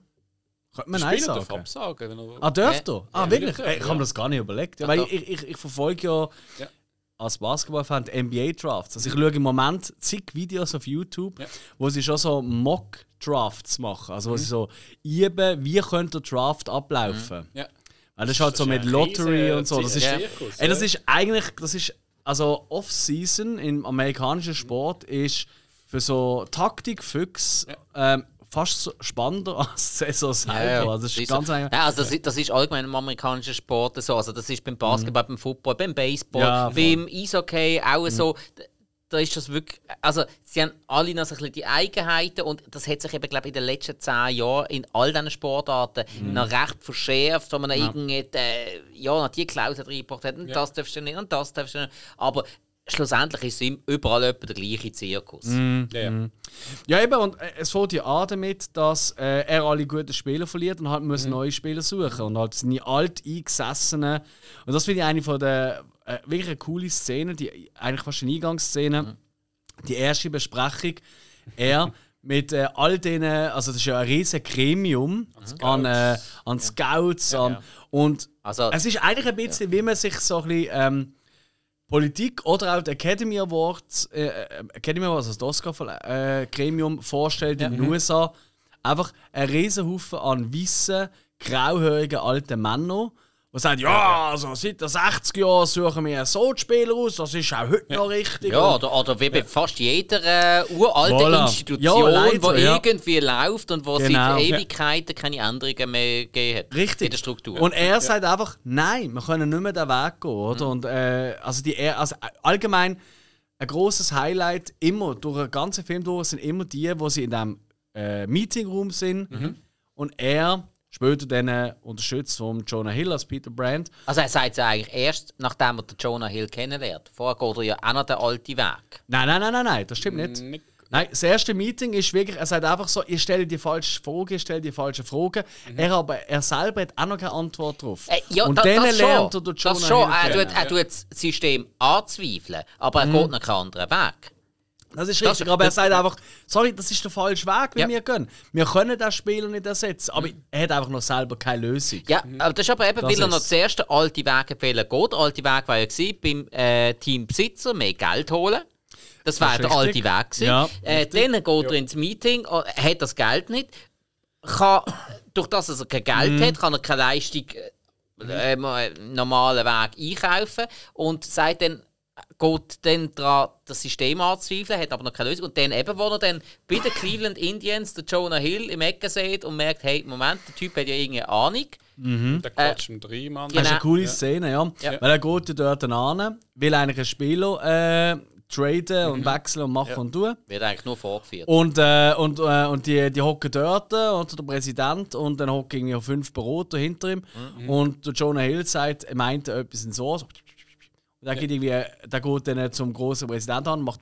[SPEAKER 3] Könnte man Nein
[SPEAKER 1] Spieler darf
[SPEAKER 3] sagen?
[SPEAKER 1] absagen. Wenn er,
[SPEAKER 3] Ah, dürft
[SPEAKER 2] Ja.
[SPEAKER 3] Ah,
[SPEAKER 1] Ja,
[SPEAKER 3] wirklich? Ich habe mir das gar nicht überlegt. Ja, weil ich, ich, ich verfolge ja,
[SPEAKER 1] Ja.
[SPEAKER 3] als Basketball-Fan die NBA-Drafts. Also ich schaue im Moment zig Videos auf YouTube, wo sie schon so Mock-Drafts machen. Also wo sie so üben, wie könnte der Draft ablaufen.
[SPEAKER 1] ja.
[SPEAKER 3] Weil das ist halt so mit Lottery und so. Das ist, ey, das ist eigentlich, das ist, also Off-Season im amerikanischen Sport ist für so Taktikfüchs ähm, fast spannender als die Saison selber.
[SPEAKER 2] Ja, ja.
[SPEAKER 3] Also das ist ganz.
[SPEAKER 2] Ja, also das, ist- das ist allgemein im amerikanischen Sport so. Also das ist beim Basketball, beim Football, beim Baseball,
[SPEAKER 3] Mhm. Ja. Mhm.
[SPEAKER 2] beim Eishockey auch so. Da- ist das wirklich, also sie haben alle noch so ein bisschen die Eigenheiten und das hat sich eben, glaube ich, in den letzten zehn Jahren in all diesen Sportarten
[SPEAKER 3] Mhm.
[SPEAKER 2] noch recht verschärft, wo man ja. irgendwie, äh, ja, noch die Klausel reingebracht hat, und das darfst du nicht, und das darfst du nicht. Aber schlussendlich ist es ihm überall etwa der gleiche Zirkus.
[SPEAKER 3] Mhm.
[SPEAKER 1] Ja, ja.
[SPEAKER 3] Ja, eben, und äh, es fängt ja an damit, dass äh, er alle guten Spieler verliert und halt muss neue Spieler suchen. Und halt seine alt eingesessenen. Und das finde ich eine von der äh, wirklich eine coole Szene, die eigentlich fast eine Eingangsszene. Die erste Besprechung. Er mit äh, all denen, also das ist ja ein riesiges Gremium an, äh, an Scouts. An,
[SPEAKER 1] ja.
[SPEAKER 3] Und
[SPEAKER 2] Also-
[SPEAKER 3] es ist eigentlich ein bisschen, wie man sich so ein bisschen. Ähm, Politik oder auch die Academy Awards, äh, äh, Academy Awards, also das Oscar-Gremium vorstellt in den USA, einfach ein Riesenhaufen an weißen, grauhörigen alten Männern, die sagen, ja, also seit den 60 Jahren suchen wir so Spieler aus, das ist auch heute noch richtig.
[SPEAKER 2] Ja,
[SPEAKER 3] Und-
[SPEAKER 2] oder, oder wie bei fast jeder äh, uralten
[SPEAKER 3] Voilà.
[SPEAKER 2] Institution,
[SPEAKER 3] Ja, leider,
[SPEAKER 2] die
[SPEAKER 3] ja.
[SPEAKER 2] irgendwie läuft und wo
[SPEAKER 3] Genau.
[SPEAKER 2] seit Ewigkeiten keine Änderungen mehr gegeben hat
[SPEAKER 3] Richtig.
[SPEAKER 2] in der Struktur.
[SPEAKER 3] Und er sagt einfach, nein, wir können nicht mehr den Weg gehen, oder? Und äh, also die, also äh, allgemein ein großes Highlight immer durch den ganzen Film durch sind immer die, wo sie in dem äh, Meetingroom sind und er später dann äh, unterstützt von Jonah Hill als Peter Brand.
[SPEAKER 2] also er sagt es eigentlich erst, nachdem er den Jonah Hill kennenlernt. Vorher geht er ja auch noch den alten Weg.
[SPEAKER 3] Nein, nein, nein, nein, nein, das stimmt nicht.
[SPEAKER 1] Nicht-
[SPEAKER 3] Nein, das erste Meeting ist wirklich, er sagt einfach so, ihr stellt die falsche Frage, ihr stellt die falsche Frage. Er aber, er selber hat auch noch keine Antwort drauf.
[SPEAKER 2] Äh, ja,
[SPEAKER 3] und
[SPEAKER 2] da,
[SPEAKER 3] dann
[SPEAKER 2] das
[SPEAKER 3] lernt er
[SPEAKER 2] schon.
[SPEAKER 3] den
[SPEAKER 2] Das
[SPEAKER 3] Jonah
[SPEAKER 2] schon.
[SPEAKER 3] Hill
[SPEAKER 2] Er
[SPEAKER 3] kennen.
[SPEAKER 2] tut, er tut das System anzweifeln, aber er
[SPEAKER 3] Mhm.
[SPEAKER 2] geht noch keinen anderen Weg.
[SPEAKER 3] Das ist
[SPEAKER 2] Das-
[SPEAKER 3] richtig, aber er sagt einfach, sorry, das ist der falsche Weg, wie
[SPEAKER 2] Ja.
[SPEAKER 3] wir gehen. Wir können den Spieler nicht ersetzen, aber er hat einfach noch selber keine Lösung.
[SPEAKER 2] Ja, aber das ist aber eben,
[SPEAKER 3] Das
[SPEAKER 2] weil er noch zuerst den alten Weg empfehlen geht. Der alte Weg war ja gewesen, beim äh, Teambesitzer mehr Geld holen. Das war der alte. Weg. gewesen.
[SPEAKER 3] Ja,
[SPEAKER 2] äh, dann geht er ins Meeting, äh, hat das Geld nicht. Kann, durch das er kein Geld
[SPEAKER 3] Mhm.
[SPEAKER 2] hat, kann er keine Leistung äh, äh, normalen Weg einkaufen und sagt dann, geht dann daran, das System anzuzweifeln, hat aber noch keine Lösung. Und dann eben, wo er dann bei den Cleveland Indians den Jonah Hill im Ecken sieht und merkt, hey, Moment, der Typ hat ja irgendeine Ahnung.
[SPEAKER 1] Der quatscht mit drei Mann.
[SPEAKER 3] Das ist eine
[SPEAKER 2] Genau.
[SPEAKER 3] coole Szene, ja.
[SPEAKER 2] Ja.
[SPEAKER 3] Weil er geht ja dort an, will eigentlich einen Spieler äh, traden und wechseln und machen und tun.
[SPEAKER 2] Wird eigentlich nur vorgeführt.
[SPEAKER 3] Und, äh, und, äh, und die, die hocken dort, äh, unter der Präsident, und dann hocken irgendwie fünf Berater hinter ihm. Und der Jonah Hill sagt, er meint etwas Ohr. So. Und dann geht irgendwie, der geht dann zum großen Präsidenten an und macht.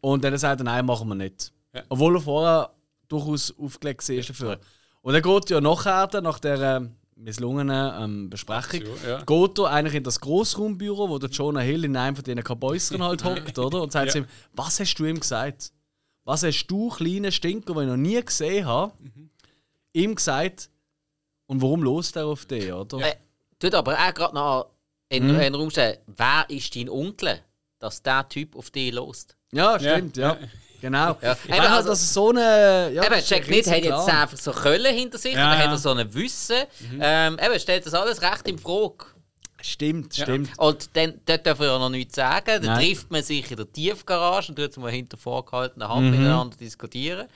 [SPEAKER 3] Und dann sagt er, nein, machen wir nicht.
[SPEAKER 1] Ja.
[SPEAKER 3] Obwohl er vorher durchaus aufgelegt war dafür. Und dann geht ja nachher, nach der äh, misslungenen ähm, Besprechung,
[SPEAKER 1] ja.
[SPEAKER 3] geht er eigentlich in das Großraumbüro, wo der Jonah Hill in einem von diesen Kabäusern halt hockt, oder? Und sagt
[SPEAKER 1] Ja.
[SPEAKER 3] ihm, was hast du ihm gesagt? Was hast du, kleiner Stinker, den ich noch nie gesehen habe, ihm gesagt? Und warum lost er auf dich, oder?
[SPEAKER 2] Äh, tut aber auch gerade noch in
[SPEAKER 3] Mhm.
[SPEAKER 2] in den Raum stellen, wer ist dein Onkel, dass der Typ auf dich lost?
[SPEAKER 3] Ja, stimmt, ja.
[SPEAKER 1] Ja.
[SPEAKER 3] Genau.
[SPEAKER 2] Ja.
[SPEAKER 3] Ich
[SPEAKER 2] Eben, also-
[SPEAKER 3] das ist so eine. Ja,
[SPEAKER 2] eben,
[SPEAKER 3] ein
[SPEAKER 2] nicht hat jetzt einfach so Köln hinter sich,
[SPEAKER 3] Ja,
[SPEAKER 2] oder hat
[SPEAKER 3] ja.
[SPEAKER 2] er so ein Wissen. Ähm, eben, stellt das alles recht in Frage.
[SPEAKER 3] Stimmt, stimmt.
[SPEAKER 2] Und dann, dort darf er ja noch nichts sagen. Dann
[SPEAKER 3] Nein.
[SPEAKER 2] trifft man sich in der Tiefgarage und tut mal hinter vorgehaltener
[SPEAKER 3] Mhm.
[SPEAKER 2] Hand miteinander diskutieren.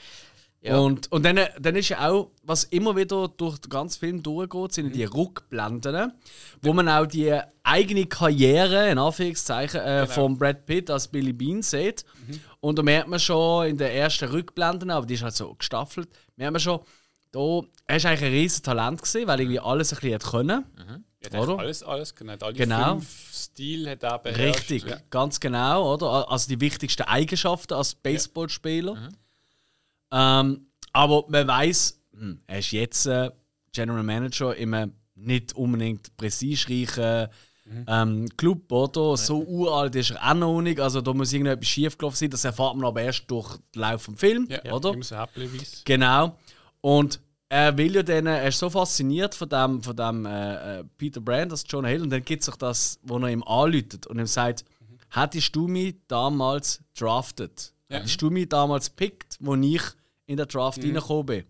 [SPEAKER 2] Ja.
[SPEAKER 3] Und, und dann, dann ist ja auch, was immer wieder durch den ganzen Film durchgeht, sind die Rückblenden, wo man auch die eigene Karriere, in Anführungszeichen, äh, von Brad Pitt als Billy Bean sieht. Und da merkt man schon in den ersten Rückblenden, aber die ist halt so gestaffelt, merkt man schon, da, er ist eigentlich ein riesiges Talent gewesen, weil irgendwie alles ein bisschen können.
[SPEAKER 1] Ja, der hat
[SPEAKER 3] Oder?
[SPEAKER 1] alles, alles genau. Alle
[SPEAKER 3] Genau.
[SPEAKER 1] fünf Stil hat er beherrscht.
[SPEAKER 3] Richtig,
[SPEAKER 1] Ja.
[SPEAKER 3] ganz genau, oder? Also die wichtigsten Eigenschaften als Baseballspieler. Ähm, aber man weiß, er ist jetzt äh, General Manager in einem nicht unbedingt prestigereichen ähm, Club, oder? So uralt ist er auch noch nicht. Also da muss irgendetwas schiefgelaufen sein. Das erfahrt man aber erst durch den Lauf vom Film,
[SPEAKER 1] Ja,
[SPEAKER 3] oder?
[SPEAKER 1] Immer so.
[SPEAKER 3] Genau. Und er will ja dann, er ist so fasziniert von dem, von dem äh, äh, Peter Brand, das John Hill, und dann gibt es auch das, wo er ihm anläutet und ihm sagt, hättest du mich damals drafted?
[SPEAKER 1] Ja.
[SPEAKER 3] Hättest du mich damals pickt, wo ich in der Draft reingekommen bin?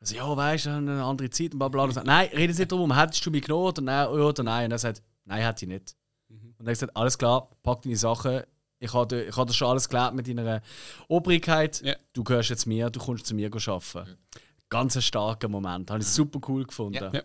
[SPEAKER 3] Also, ja, weißt du, eine andere Zeit und bla bla. Und sagt, nein, rede nicht darum, hättest du mich genommen oder nein, oder nein? Und er sagt, nein, hätte ich nicht. Und er sagt, alles klar, pack deine Sachen, ich habe ich hab das schon alles geklärt mit deiner Obrigkeit,
[SPEAKER 1] Ja.
[SPEAKER 3] du gehörst jetzt mir, du kommst zu mir arbeiten. Ganz ein starker Moment, habe ich super cool gefunden.
[SPEAKER 2] Ja.
[SPEAKER 1] Ja.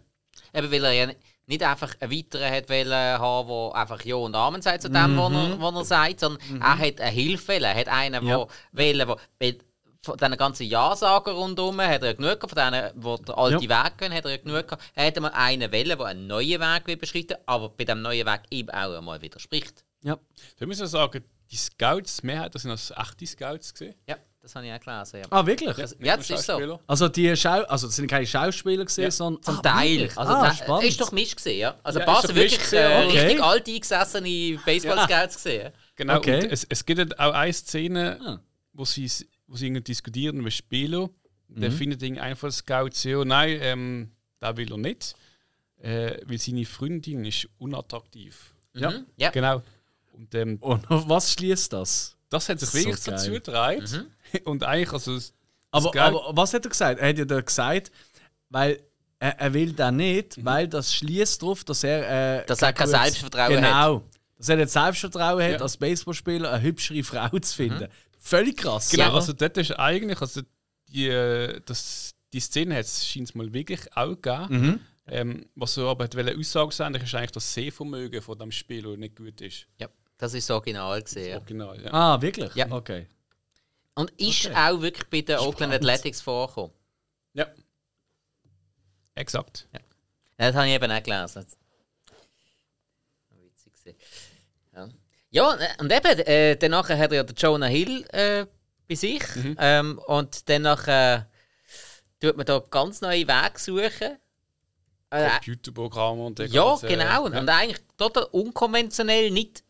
[SPEAKER 2] Eben, weil er ja nicht einfach einen weiteren hat wollen haben, der einfach Ja und Amen sagt zu dem, was er, was er sagt, sondern er hat eine Hilfe wollen. Er hat einen,
[SPEAKER 3] Ja.
[SPEAKER 2] der bei- von diesen ganzen Ja-Sager rundherum hat er ja genug gehabt, von denen, die den alten Weg gehen, hat er ja genug gehabt. Er hat einmal einen wollen, der einen neuen Weg will beschreiten aber bei diesem neuen Weg eben auch einmal widerspricht.
[SPEAKER 3] Ja.
[SPEAKER 1] Da müssen wir sagen, die Scouts, Mehrheit, das sind als echte Scouts gesehen.
[SPEAKER 2] Ja, das habe ich auch gelesen. Ja,
[SPEAKER 3] Ah, wirklich?
[SPEAKER 2] ja das ist so.
[SPEAKER 3] Also die Schau also das sind keine Schauspieler gesehen,
[SPEAKER 1] Ja.
[SPEAKER 3] sondern
[SPEAKER 2] Zum
[SPEAKER 3] ah,
[SPEAKER 2] Teil. Also,
[SPEAKER 3] ah, spannend.
[SPEAKER 2] ist doch Misch gesehen, ja. Also,
[SPEAKER 1] Ja, doch
[SPEAKER 2] wirklich
[SPEAKER 1] Misch
[SPEAKER 2] äh,
[SPEAKER 1] gewesen,
[SPEAKER 3] okay.
[SPEAKER 2] richtig alt eingesessene Baseball-Scouts gesehen.
[SPEAKER 1] Genau,
[SPEAKER 3] Okay.
[SPEAKER 1] und es, es gibt auch eine Szene,
[SPEAKER 3] Ah.
[SPEAKER 1] wo sie, wo sie irgendwie diskutieren mit Spieler. Der
[SPEAKER 3] Mhm.
[SPEAKER 1] findet einfach Scouts, ja, nein, ähm, da will er nicht, äh, weil seine Freundin ist unattraktiv.
[SPEAKER 3] Ja.
[SPEAKER 2] Mhm. ja.
[SPEAKER 1] Genau. Und ähm,
[SPEAKER 3] Und auf was schließt das?
[SPEAKER 1] das hat sich
[SPEAKER 3] So
[SPEAKER 1] wirklich
[SPEAKER 3] geil.
[SPEAKER 1] dazu getragen.
[SPEAKER 2] Mhm.
[SPEAKER 1] Und eigentlich, also, das
[SPEAKER 3] Aber,
[SPEAKER 1] Scout-
[SPEAKER 3] aber was hat er gesagt? Er hat ja da gesagt, weil er, er will das nicht, weil das schließt darauf, dass er. Äh,
[SPEAKER 2] Dass er kein Selbstvertrauen
[SPEAKER 3] genau, Dass er nicht Selbstvertrauen hat,
[SPEAKER 1] Ja.
[SPEAKER 3] als Baseballspieler eine hübschere Frau zu finden. Völlig krass.
[SPEAKER 1] Genau,
[SPEAKER 3] oder?
[SPEAKER 1] also das ist eigentlich, also die, äh, das, die Szene hat es scheint mal wirklich auch gegeben.
[SPEAKER 3] Mhm.
[SPEAKER 1] Ähm, was er aber wollte Aussage sein, ist eigentlich das Sehvermögen von dem Spieler nicht gut ist.
[SPEAKER 2] ja. Das ist das Original gesehen. Ja.
[SPEAKER 1] Original, ja.
[SPEAKER 3] Ah, wirklich?
[SPEAKER 2] Ja.
[SPEAKER 3] Okay.
[SPEAKER 2] Und ist
[SPEAKER 3] Okay.
[SPEAKER 2] auch wirklich bei den Oakland. Athletics vorgekommen.
[SPEAKER 1] ja. Exakt.
[SPEAKER 2] Ja, das habe ich eben auch gelesen. Witzig. Ja, ja äh, und eben, äh, danach hat er ja den Jonah Hill äh, bei sich. Ähm, und danach äh, tut man da ganz neue Wege suchen. Äh,
[SPEAKER 1] Computerprogramme und der
[SPEAKER 2] ja,
[SPEAKER 1] ganze-
[SPEAKER 2] genau.
[SPEAKER 1] Ja.
[SPEAKER 2] Und eigentlich total unkonventionell, nicht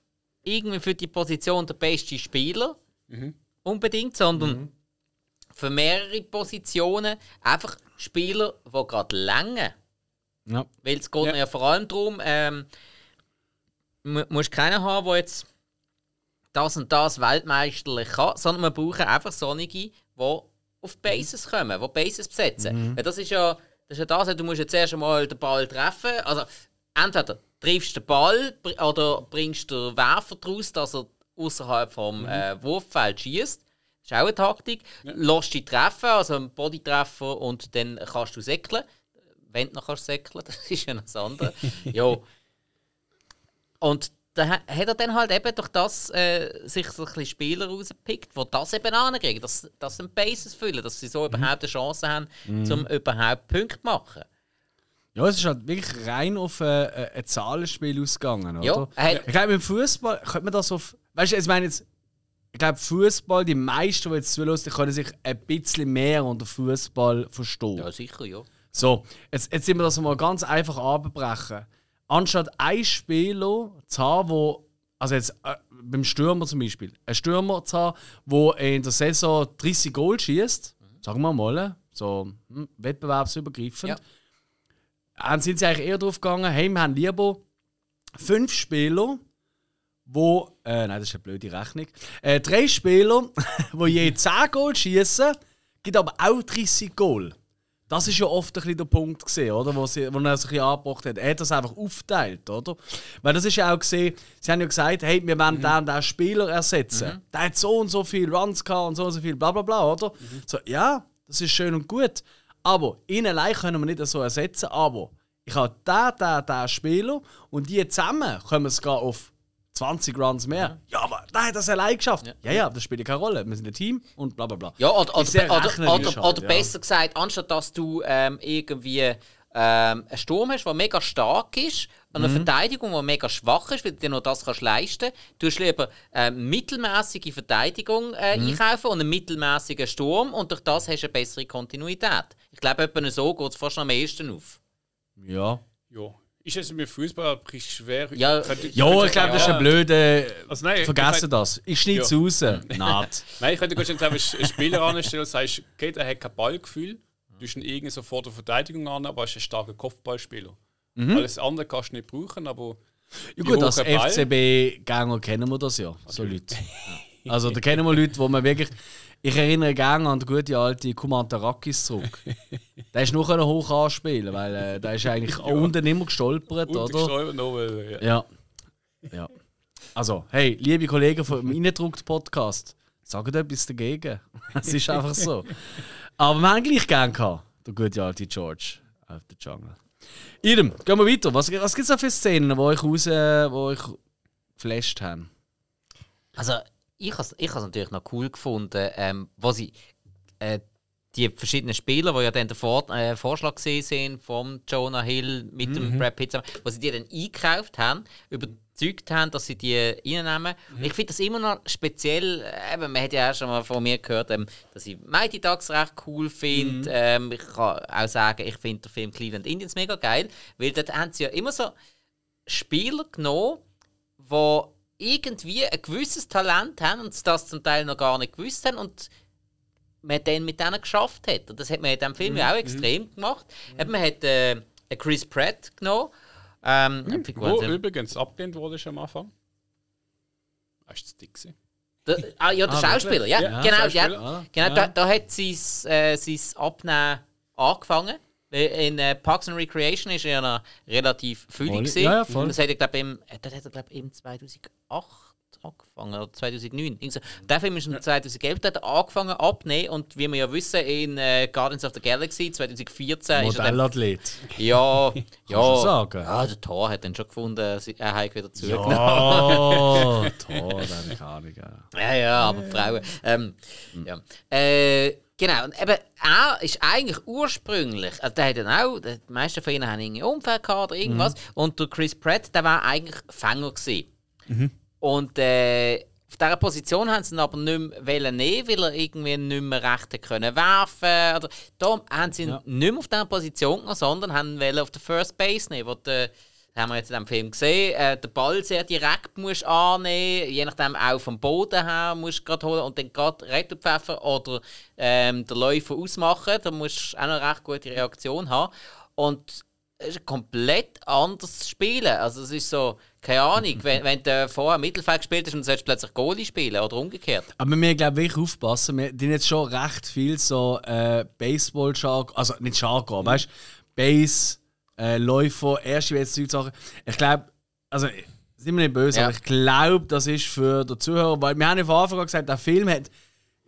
[SPEAKER 2] irgendwie für die Position der beste Spieler
[SPEAKER 1] Mhm.
[SPEAKER 2] Unbedingt, sondern für mehrere Positionen einfach Spieler, die gerade länger.
[SPEAKER 3] Ja.
[SPEAKER 2] Weil es geht
[SPEAKER 1] Ja.
[SPEAKER 2] ja. vor allem darum, ähm, mu- musst keinen haben, der jetzt das und das weltmeisterlich kann, sondern wir brauchen einfach solche, die auf Bases kommen, die Bases besetzen. Weil das ist ja das, ist ja das du musst jetzt erst einmal den Ball treffen. Also entweder triffst du den Ball oder bringst den Werfer daraus, dass er außerhalb vom äh, Wurffeld schießt. Das ist auch eine Taktik. Lass dich treffen, also einen Bodytreffer und dann kannst du säckeln. Wenn du noch kannst säckeln, das ist ja noch das andere. ja. Und da ha- hat er dann halt eben durch das äh, sich so ein bisschen Spieler rausgepickt, die das eben ankriegen, dass, dass sie Bases füllen, dass sie so überhaupt eine Chance haben, um überhaupt Punkte zu machen.
[SPEAKER 3] Ja, es ist halt wirklich rein auf äh, äh, ein Zahlenspiel ausgegangen, oder?
[SPEAKER 2] Ja,
[SPEAKER 3] Ich glaube, im Fußball könnte man das auf. Weißt du, ich meine jetzt. Ich glaube, Fußball, die meisten, die jetzt zuhören, die können sich ein bisschen mehr unter Fußball verstehen.
[SPEAKER 2] Ja, sicher, ja.
[SPEAKER 3] So, jetzt, jetzt sind wir das mal ganz einfach abbrechen. Anstatt ein Spieler zu haben, wo, also jetzt äh, beim Stürmer zum Beispiel, ein Stürmer zu haben, der in der Saison 30 Goal schießt, sagen wir mal, so hm, wettbewerbsübergreifend, dann sind sie eigentlich eher darauf gegangen, hey, wir haben lieber fünf Spieler, wo, äh, nein, das ist eine blöde Rechnung, äh, drei Spieler, die je 10 Goal schießen, gibt aber auch 30 Goal. Das ist ja oft ein bisschen der Punkt gesehen, oder? Wo, sie, wo er sich angebracht hat. Er hat das einfach aufteilt, oder? Weil das ist ja auch gesehen, sie haben ja gesagt, hey, wir wollen den, den Spieler ersetzen. Der hat so und so viel Runs gehabt und so und so viel bla bla bla, oder? So, ja, das ist schön und gut. Aber ihn allein können wir nicht so ersetzen, aber ich habe den, den, den Spieler und die zusammen können wir sogar auf 20 Runs mehr. Ja, aber hat das allein geschafft. Ja, ja, das spielt ja keine Rolle. Wir sind ein Team und bla bla bla.
[SPEAKER 2] Ja, oder, oder, oder, oder,
[SPEAKER 3] halt,
[SPEAKER 2] oder
[SPEAKER 3] ja.
[SPEAKER 2] besser gesagt, anstatt dass du ähm, irgendwie ähm, einen Sturm hast, der mega stark ist, und
[SPEAKER 3] Mhm.
[SPEAKER 2] eine Verteidigung, die mega schwach ist, weil du dir nur das kannst leisten du hast lieber eine mittelmäßige Verteidigung äh,
[SPEAKER 3] Mhm.
[SPEAKER 2] einkaufen und einen mittelmäßigen Sturm und durch das hast du eine bessere Kontinuität. Ich glaube, etwa so geht es fast am ehesten auf.
[SPEAKER 3] Ja.
[SPEAKER 1] Ja. Ist es mit Fußball ein bisschen schwer?
[SPEAKER 2] Ja,
[SPEAKER 1] Könnte-
[SPEAKER 3] Ja,
[SPEAKER 1] könnte-
[SPEAKER 3] ich glaube, das ist ein blöder.
[SPEAKER 1] Also nein,
[SPEAKER 3] Vergessen das. Ich schneide es
[SPEAKER 1] Ja.
[SPEAKER 3] raus. Naht.
[SPEAKER 1] Nein, ich könnte einfach einen Spieler anstellen und sagst, okay, der hat kein Ballgefühl, du hast ihn irgendwie so vor der Verteidigung an, aber er ist ein starker Kopfballspieler. Alles andere kannst du nicht brauchen, aber
[SPEAKER 3] Ja gut, als FCB-Gänger kennen wir das ja, so Leute. Also da kennen wir Leute, wo man wirklich... Ich erinnere gerne an den guten alten Kumantarakis zurück. der ist noch hoch anspielen, weil äh, der ist eigentlich unten immer gestolpert,
[SPEAKER 1] Und
[SPEAKER 3] oder?
[SPEAKER 1] gestolpert noch, weil, ja.
[SPEAKER 3] Ja. Ja. Also, hey, liebe Kollegen vom Innendruckt-Podcast, sagt etwas dagegen. Es ist einfach so. Aber wir haben gleich gern gehabt, der gute alte George auf der Jungle. Idem, gehen wir weiter. Was, was gibt es da für Szenen, wo ich raus, wo ich geflasht haben?
[SPEAKER 2] Also, ich habe es ich has natürlich noch cool gefunden, ähm, wo sie äh, die verschiedenen Spieler, die ja dann den Vor äh, Vorschlag gesehen sind vom Jonah Hill mit
[SPEAKER 3] Mhm.
[SPEAKER 2] dem Brad Pitt, zusammen, wo sie die dann eingekauft haben, überzeugt haben, dass sie die reinnehmen.
[SPEAKER 3] Mhm.
[SPEAKER 2] Ich finde das immer noch speziell, äh, eben, man hat ja auch schon mal von mir gehört, ähm, dass ich Mighty Ducks recht cool finde.
[SPEAKER 3] Mhm.
[SPEAKER 2] Ähm, ich kann auch sagen, ich finde den Film Cleveland Indians mega geil, weil dort haben sie ja immer so Spieler genommen, die irgendwie ein gewisses Talent haben und das zum Teil noch gar nicht gewusst haben und man dann mit denen geschafft hat. Und das hat man in diesem Film ja auch extrem gemacht. Eben, man hat äh, Chris Pratt genommen. Ähm, Figur,
[SPEAKER 1] Wo übrigens abgelehnt wurde schon am Anfang. Das war zu dick. gewesen.
[SPEAKER 2] der, ah, ja, der
[SPEAKER 3] Ah,
[SPEAKER 2] Schauspieler, ja,
[SPEAKER 1] Ja,
[SPEAKER 2] genau.
[SPEAKER 1] Schauspieler.
[SPEAKER 2] Ja,
[SPEAKER 3] Ah,
[SPEAKER 2] genau
[SPEAKER 3] ja.
[SPEAKER 2] da, da hat sein, äh, sein Abnehmen angefangen. Weil In äh, Parks and Recreation ist er ja noch relativ gewesen.
[SPEAKER 3] Ja, ja, voll.
[SPEAKER 2] Das hat er, glaube im, äh, das hat er, glaub, im 2008 angefangen, oder 2009. Irgendwie so. Der Film ist im 2011 da hat angefangen abnehmen und wie wir ja wissen, in äh, Guardians of the Galaxy 2014 ist er dann
[SPEAKER 3] Modellathlet.
[SPEAKER 2] Ja,
[SPEAKER 3] du
[SPEAKER 2] ja.
[SPEAKER 3] sagen?
[SPEAKER 2] Ja, der Thor hat dann schon gefunden, er hat wieder zugenommen.
[SPEAKER 3] Oh, toll, dann kann ich ja.
[SPEAKER 2] Ja, ja, aber Frauen. Ähm, ja. Äh, genau, und eben, er ist eigentlich ursprünglich, also der hat dann auch, die meisten von ihnen haben irgendwie Unfall gehabt oder irgendwas, und der Chris Pratt, der war eigentlich Fänger gewesen. Und äh, auf dieser Position haben sie ihn aber nicht mehr nehmen, weil er irgendwie nicht mehr recht können werfen oder Da haben sie ihn
[SPEAKER 3] Ja.
[SPEAKER 2] nicht mehr auf dieser Position genommen, sondern haben ihn auf der First Base nehmen, wo der das haben wir jetzt in diesem Film gesehen. Äh, den Ball sehr direkt musst annehmen, je nachdem auch vom Boden her musst du gerade holen und dann gerade Rettungspfeffer oder ähm, den Läufer ausmachen. Da musst du auch noch eine recht gute Reaktion haben. Und es ist ein komplett anderes Spielen. Also es ist so, keine Ahnung, wenn, wenn du vorher Mittelfeld gespielt hast und du sollst plötzlich Goalie spielen oder umgekehrt.
[SPEAKER 3] Aber wir glaube wirklich aufpassen. Wir die jetzt schon recht viel so äh, baseball jargon also nicht Jargon, weißt du, Base, äh, Läufer, erste Sachen. Ich glaube, also sind wir nicht böse,
[SPEAKER 2] Ja.
[SPEAKER 3] aber ich glaube, das ist für den Zuhörer, weil wir haben ja von Anfang an gesagt, der Film hat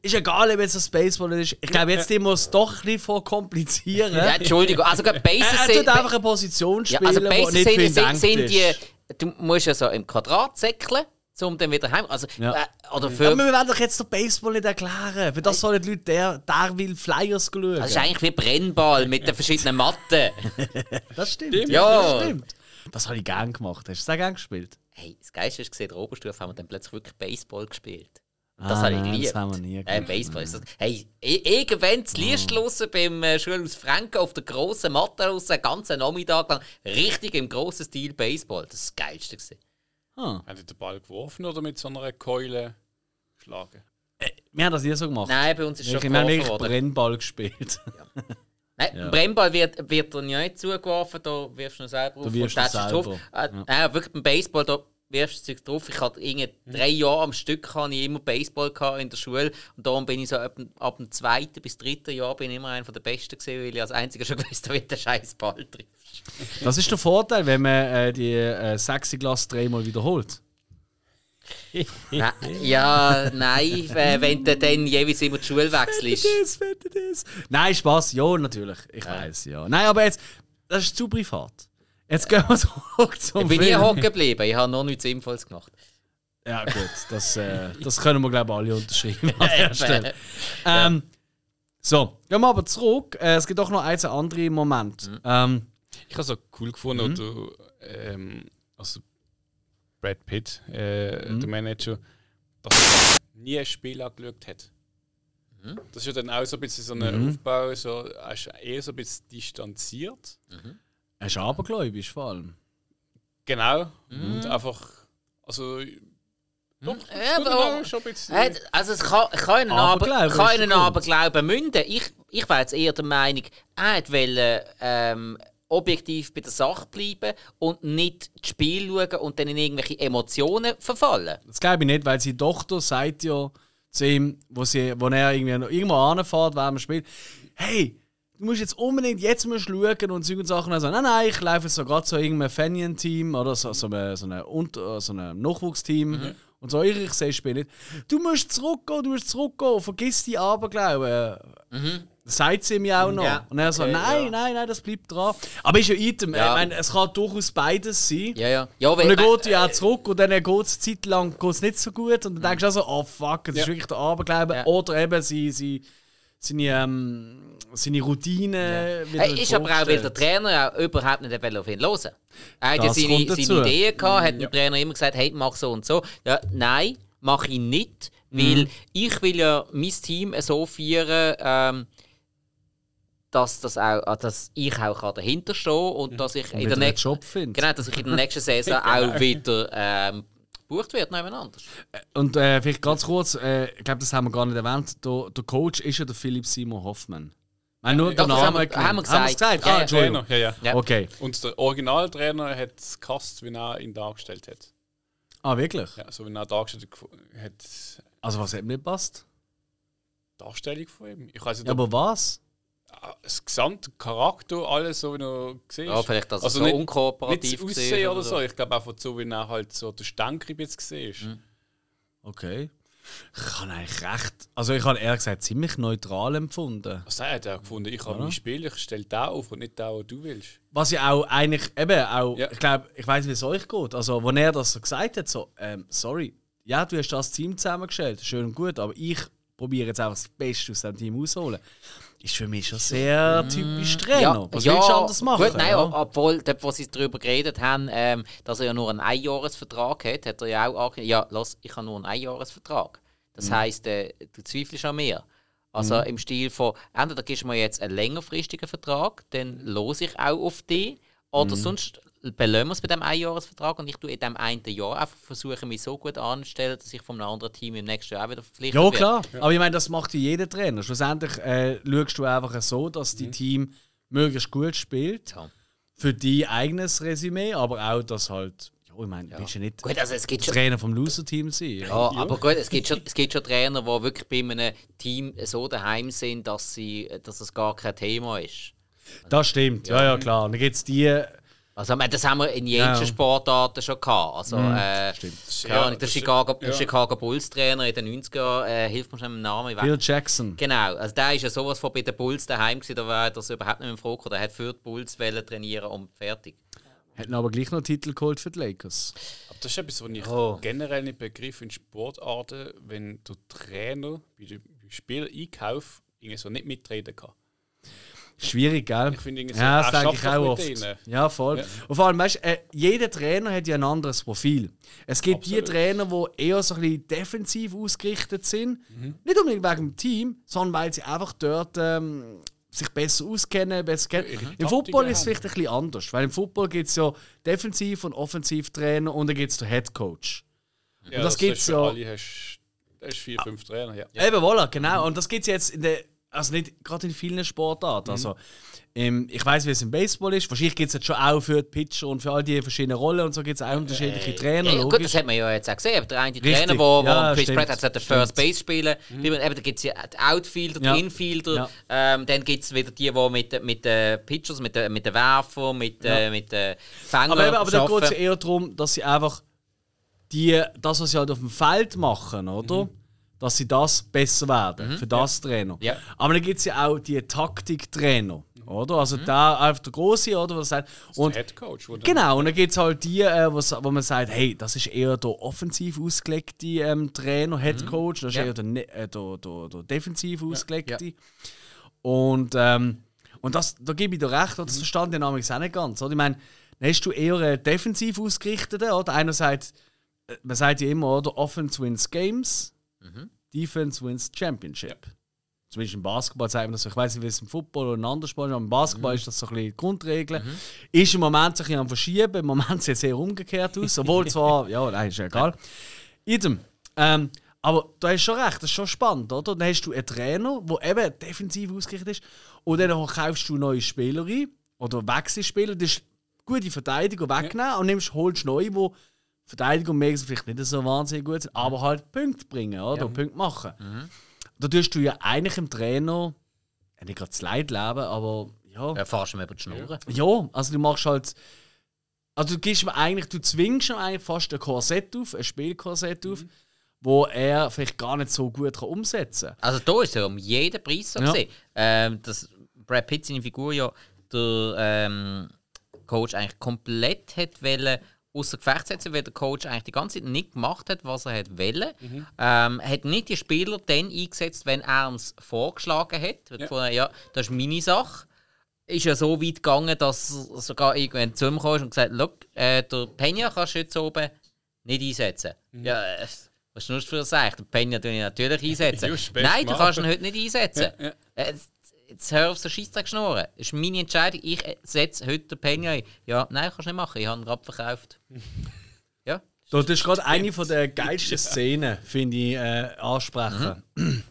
[SPEAKER 3] ist egal, ob jetzt das Baseball ist. Ich glaube, jetzt muss es doch ein bisschen vorkomplizieren.
[SPEAKER 2] Ja, Entschuldigung, also Bases
[SPEAKER 3] er, er
[SPEAKER 2] sind-
[SPEAKER 3] tut einfach eine Position
[SPEAKER 2] Ja,
[SPEAKER 3] spielen,
[SPEAKER 2] also
[SPEAKER 3] wo
[SPEAKER 2] Bases
[SPEAKER 3] nicht viel
[SPEAKER 2] sind, sind, sind die, du musst ja so im Quadrat säckeln, um dann wieder heim. Also,
[SPEAKER 3] Ja.
[SPEAKER 2] äh, oder für,
[SPEAKER 3] Aber wir werden doch jetzt den Baseball nicht erklären. Für das sollen die Leute, der, der will Flyers schauen.
[SPEAKER 2] das ist eigentlich wie Brennball mit den verschiedenen Matten.
[SPEAKER 3] Das stimmt.
[SPEAKER 2] Ja.
[SPEAKER 3] Das stimmt. Das habe ich gern gemacht. Hast du das auch gern gespielt?
[SPEAKER 2] Hey, das Geilste ist gesehen, in der Oberstufe haben wir dann plötzlich wirklich Baseball gespielt. Das
[SPEAKER 3] Ah,
[SPEAKER 2] habe ich
[SPEAKER 3] nein,
[SPEAKER 2] geliebt.
[SPEAKER 3] das haben wir nie
[SPEAKER 2] Äh. Baseball ist das. Hey, irgendwann das Licht draussen beim äh, Schulhaus Franken auf der grossen Matte raus, einen ganzen Nachmittag lang, richtig im grossen Stil Baseball. Das ist das Geilste. Gewesen.
[SPEAKER 3] Ah.
[SPEAKER 1] Haben die den Ball geworfen oder mit so einer Keule geschlagen?
[SPEAKER 3] Wir haben das nie so gemacht.
[SPEAKER 2] Nein, bei uns ist
[SPEAKER 3] wir
[SPEAKER 2] schon
[SPEAKER 3] haben
[SPEAKER 2] geworfen
[SPEAKER 3] wirklich
[SPEAKER 2] worden.
[SPEAKER 3] Brennball gespielt.
[SPEAKER 2] Nein,
[SPEAKER 3] Ja.
[SPEAKER 2] ein Brennball wird, wird dir nicht zugeworfen, da wirfst du ihn selber auf
[SPEAKER 3] Du wirfst
[SPEAKER 2] und
[SPEAKER 3] ihn
[SPEAKER 2] tätschst drauf. Äh, Nein, wirklich beim Baseball, da wirfst du drauf. Ich hatte irgendwie drei Jahre am Stück hatte ich immer Baseball gehabt in der Schule und darum bin ich so ab, dem- ab dem zweiten bis dritten Jahr bin ich immer einer der Besten gewesen, weil ich als einziger schon gewusst habe, wie der scheiß Ball trifft.
[SPEAKER 3] Das ist der Vorteil, wenn man äh, die äh, sexy Glas dreimal wiederholt.
[SPEAKER 2] Nein, ja, nein, äh, wenn du dann jeweils immer die Schule wechselst.
[SPEAKER 3] das, das. Nein, Spaß, ja, natürlich. Ich weiß, ja. Nein, aber jetzt, das ist zu privat. Jetzt gehen wir zurück zum
[SPEAKER 2] Ich bin nie
[SPEAKER 3] Film.
[SPEAKER 2] hocken geblieben, ich habe noch nichts Sinnvolles gemacht.
[SPEAKER 3] Ja, gut, das, äh, das können wir, glaube ich, alle unterschreiben an der Stelle. Ähm, so, gehen wir aber zurück. Äh, es gibt auch noch einen anderen Moment.
[SPEAKER 2] Mhm.
[SPEAKER 3] Ähm,
[SPEAKER 1] Ich habe es auch cool gefunden, du, ähm, also Brad Pitt, äh, der Manager, dass er nie ein Spiel angeschaut hat. Das ist ja dann auch so ein bisschen so ein Aufbau, so, er ist eher so ein bisschen distanziert.
[SPEAKER 3] Er ist abergläubisch vor allem.
[SPEAKER 1] Genau. Und einfach, also. Doch,
[SPEAKER 2] Ja, aber-
[SPEAKER 1] schon ein bisschen.
[SPEAKER 2] Also es kann, kann einen. Aberglauben münden. Ich, ich wäre jetzt eher der Meinung, er wollte ähm, objektiv bei der Sache bleiben und nicht das Spiel schauen und dann in irgendwelche Emotionen verfallen.
[SPEAKER 3] Das glaube ich nicht, weil seine Tochter sagt ja zu ihm, wo, sie, wo er irgendwie noch irgendwo anfährt während dem Spiel, hey, du musst jetzt unbedingt jetzt musst schauen und solche Sachen. Also, nein, nein, ich laufe jetzt so gerade so irgendein Fanion-Team oder so, so, ein, so, eine Unter-, so ein Nachwuchsteam
[SPEAKER 2] Mhm.
[SPEAKER 3] und so, ich sehe das Spiel nicht. Du musst zurückgehen, du musst zurückgehen, vergiss die Aberglauben. Das sagt sie mir auch noch.
[SPEAKER 2] Mhm. Ja.
[SPEAKER 3] Und er so,
[SPEAKER 2] Okay,
[SPEAKER 3] nein,
[SPEAKER 2] ja.
[SPEAKER 3] nein, nein, das bleibt dran. Aber ist ja Item.
[SPEAKER 2] Ja.
[SPEAKER 3] Ich meine, es kann durchaus beides sein.
[SPEAKER 2] Ja, ja. ja
[SPEAKER 3] Und dann geht ja auch zurück und dann geht es eine Zeit lang geht's nicht so gut. Und dann denkst du also, oh fuck, das ist wirklich der Aberglaube. Oder eben sie, sie, seine, ähm, seine Routine. wieder
[SPEAKER 2] Hey, ist aber auch, weil der. Trainer auch überhaupt nicht auf ihn hören Er hat ja seine, seine Ideen gehabt, hat dem Trainer immer gesagt, hey, mach so und so. Ja, nein, mach ich nicht,
[SPEAKER 3] Mhm.
[SPEAKER 2] weil ich will ja mein Team so führen, ähm, dass, das auch, ah, dass ich auch dahinter stehen und dass ich in der nächsten. Genau, dass ich in der nächsten Saison auch wieder ähm, gebucht werde, jemand anders.
[SPEAKER 3] Und äh, vielleicht ganz kurz, äh, ich glaube, das haben wir gar nicht erwähnt. Der, der Coach ist ja der Philipp Simon Hoffmann. Meine, nur
[SPEAKER 2] das
[SPEAKER 3] Namen
[SPEAKER 2] haben wir- haben wir
[SPEAKER 3] Haben wir's
[SPEAKER 2] gesagt.
[SPEAKER 3] gesagt?
[SPEAKER 2] Ja,
[SPEAKER 3] Ah.
[SPEAKER 1] Trainer, ja, ja.
[SPEAKER 2] Ja.
[SPEAKER 3] Okay.
[SPEAKER 1] Und der Originaltrainer hat es gehasst, wie er ihn dargestellt hat.
[SPEAKER 3] Ah, wirklich?
[SPEAKER 1] Ja, so wie er dargestellt hat,
[SPEAKER 3] Also, was hat mir nicht passt?
[SPEAKER 1] die Darstellung von ihm. Ich weiß nicht,
[SPEAKER 3] Ja, aber was?
[SPEAKER 1] Das gesamte Charakter, alles so wie er gesehen
[SPEAKER 2] Ja, vielleicht, dass
[SPEAKER 1] also
[SPEAKER 2] er so
[SPEAKER 1] nicht,
[SPEAKER 2] unkooperativ
[SPEAKER 1] nicht Aussehen oder so. Ich glaube einfach so, wie er halt so der Stankrib jetzt gesehen.
[SPEAKER 2] Mhm.
[SPEAKER 3] Okay. Ich habe eigentlich recht. Also, ich habe ehrlich gesagt ziemlich neutral empfunden.
[SPEAKER 1] Also er hat auch gefunden, ich habe
[SPEAKER 3] Ja.
[SPEAKER 1] mein Spiel, ich stelle da auf und nicht da, was du willst.
[SPEAKER 3] Was ja auch eigentlich, eben auch,
[SPEAKER 1] Ja.
[SPEAKER 3] ich glaube, ich weiß nicht, wie es euch geht. Also, wo er das so gesagt hat, so, ähm, sorry, ja, du hast das Team zusammengestellt, schön und gut, aber ich probiere jetzt einfach das Beste aus dem Team rauszuholen. Ist für mich schon sehr typisch Trainer. Was willst du anders machen?
[SPEAKER 2] Gut, nein,
[SPEAKER 3] ja?
[SPEAKER 2] ob- obwohl, dort, wo sie darüber geredet haben, ähm, dass er ja nur einen Einjahresvertrag hat, hat er ja auch angekündigt, ja, lass, ich habe nur einen Einjahresvertrag. Das heisst, äh, du zweifelst an mir. Also im Stil von, entweder gibst du mir jetzt einen längerfristigen Vertrag, dann los ich auch auf dich, oder sonst belösen wir es bei diesem Einjahresvertrag und ich tue in diesem einen Jahr einfach versuchen, mich so gut anzustellen, dass ich von einem anderen Team im nächsten Jahr auch wieder verpflichtet
[SPEAKER 3] Ja,
[SPEAKER 2] werde.
[SPEAKER 3] klar. Aber ich meine, das macht ja jeder Trainer. Schlussendlich äh, schaust du einfach so, dass die Team möglichst gut spielt.
[SPEAKER 2] Ja.
[SPEAKER 3] Für dein eigenes Resümee, aber auch, dass halt, ja, ich meine, du willst ja nicht
[SPEAKER 2] Gut, also es gibt schon,
[SPEAKER 3] Trainer vom Loser-Team sein. Ja.
[SPEAKER 2] Ja, aber gut, es gibt, schon, es gibt schon Trainer, die wirklich bei einem Team so daheim sind, dass, sie, dass es gar kein Thema ist.
[SPEAKER 3] Das stimmt, ja, ja, klar. Und dann gibt es die.
[SPEAKER 2] Also, das haben wir in jeder
[SPEAKER 3] Ja.
[SPEAKER 2] Sportarten schon gehabt. Also, äh,
[SPEAKER 3] Stimmt.
[SPEAKER 2] keine Ahnung, der
[SPEAKER 1] das-
[SPEAKER 2] Chicago,
[SPEAKER 1] ja.
[SPEAKER 2] Chicago Bulls Trainer in den 90er, äh, hilft mir schon mit dem Namen.
[SPEAKER 3] Phil Jackson.
[SPEAKER 2] Genau, also der ist ja sowas von bei den Bulls daheim gewesen, da war das überhaupt nicht mehr im Frage. Der hat für die Bulls trainieren und fertig.
[SPEAKER 3] Hätten aber gleich noch Titel geholt für die Lakers.
[SPEAKER 1] Aber das ist etwas, was ich
[SPEAKER 2] Oh.
[SPEAKER 1] generell nicht begriff in Sportarten, wenn der Trainer bei dem Spieler-Einkauf irgendwie so nicht mitreden kann.
[SPEAKER 3] Schwierig, gell?
[SPEAKER 1] Ich finde
[SPEAKER 3] ja, das denke ich auch oft.
[SPEAKER 1] denen.
[SPEAKER 3] Ja, voll.
[SPEAKER 1] Ja.
[SPEAKER 3] Und vor allem, weißt, äh, jeder Trainer hat ja ein anderes Profil. Es gibt die
[SPEAKER 1] Absolut.
[SPEAKER 3] Trainer, die eher so ein bisschen defensiv ausgerichtet sind.
[SPEAKER 1] Mhm.
[SPEAKER 3] Nicht unbedingt wegen dem Team, sondern weil sie einfach dort ähm, sich besser auskennen, besser kennen.
[SPEAKER 1] Ihre
[SPEAKER 3] Im Football ist es vielleicht ein bisschen anders, weil im Football gibt es ja Defensiv- und Offensivtrainer und dann gibt es den Head Coach.
[SPEAKER 1] Ja,
[SPEAKER 3] das gibt's
[SPEAKER 1] ist für
[SPEAKER 3] ja-
[SPEAKER 1] Alle hast, das ist vier, fünf Trainer, ja.
[SPEAKER 3] Eben, voilà, genau. Und das gibt es jetzt in der, also nicht gerade in vielen Sportarten.
[SPEAKER 1] Mhm.
[SPEAKER 3] Also, ähm, ich weiß, wie es im Baseball ist. Wahrscheinlich gibt es jetzt schon auch für die Pitcher und für all die verschiedenen Rollen und so gibt es auch unterschiedliche Trainer.
[SPEAKER 2] Ja, gut, das hat man ja jetzt auch gesehen. Der eine
[SPEAKER 3] Richtig,
[SPEAKER 2] Trainer, wo, wo
[SPEAKER 3] ja,
[SPEAKER 2] Chris Pratt hat gesagt, der First. Base spielen. Eben, da gibt es ja die Outfielder, die
[SPEAKER 3] Ja.
[SPEAKER 2] Infielder.
[SPEAKER 3] Ja.
[SPEAKER 2] Ähm, dann gibt es wieder die, die mit, den- mit den Pitchers, mit den mit Werfern, mit, äh, mit den Fängern
[SPEAKER 3] aber eben, aber da geht es ja eher darum, dass sie einfach die, das, was sie halt auf dem Feld machen, oder? Dass sie das besser werden, für das Trainer.
[SPEAKER 2] Ja.
[SPEAKER 3] Aber dann gibt es ja auch die Taktiktrainer, oder? Also da einfach der Große, oder? Was sagt, und
[SPEAKER 1] der Head Coach.
[SPEAKER 3] Genau, und dann gibt es halt die, äh, wo's- wo man sagt, hey, das ist eher der offensiv ausgelegte ähm, Trainer, Head Coach, das ist
[SPEAKER 2] Ja.
[SPEAKER 3] eher der, ne äh, der, der, der defensiv ausgelegte. Und, ähm, und das, da gebe ich dir recht, das verstand ich nämlich auch nicht ganz. Oder? Ich meine, dann hast du eher einen defensiv ausgerichteten, oder? Einer sagt, äh, man sagt ja immer, oder? Offense wins Games, Defense wins Championship. Zumindest im Basketball sagt man das. so. Ich weiß nicht, wie es im Football oder in anderen ist, aber im Basketball ist das so ein bisschen die Grundregel. Ist im Moment sich am Verschieben, im Moment sieht es sehr umgekehrt aus. Obwohl zwar, ja, nein, ist ja egal. Idem. Ähm, aber du hast schon recht, das ist schon spannend, oder? Dann hast du einen Trainer, der eben defensiv ausgerichtet ist, und dann kaufst du neue Spieler ein oder wechselst Spieler, das ist gute Verteidiger wegnehmen und nimmst, holst neue, die Verteidigung mäßig vielleicht nicht so wahnsinnig gut sind, aber halt Punkte bringen, oder? Punkte machen. Da tust du ja eigentlich im Trainer nicht gerade das Leidleben, aber ja.
[SPEAKER 2] Ja, fahrst du mir über die Schnur.
[SPEAKER 3] Ja, also du machst halt. Also du gibst ihm eigentlich, du zwingst ihm eigentlich fast ein Korsett auf, ein Spielkorsett auf, wo er vielleicht gar nicht so gut kann umsetzen kann.
[SPEAKER 2] Also da ist er um jeden Preis so
[SPEAKER 3] Ja.
[SPEAKER 2] gesehen. Ähm, dass Brad Pitt seine Figur ja der ähm, Coach eigentlich komplett hat wollen außer Gefecht setzen, weil der Coach eigentlich die ganze Zeit nicht gemacht hat, was er hat wollen. Ähm, er hat nicht die Spieler dann eingesetzt, wenn er uns vorgeschlagen hat. Hat gefunden, ja, das ist meine Sache. Ist ja so weit gegangen, dass sogar irgendwann zu ihm kam und gesagt hat, «Look, äh, der Peña kannst du jetzt oben nicht einsetzen. Ja, äh, was ist das für ein Zeichen? Der Peña tue ich natürlich einsetzen. Nein, du kannst ihn heute nicht einsetzen.
[SPEAKER 1] Ja, ja.
[SPEAKER 2] Äh, Jetzt, hör auf so Scheissdreck schnurren. Das ist meine Entscheidung. Ich äh, setze heute den Peña ein. Ja, nein, kannst du nicht machen. Ich habe ihn gerade verkauft. ja.
[SPEAKER 3] Das ist gerade eine von der geilsten Szenen, finde ich, äh, ansprechen.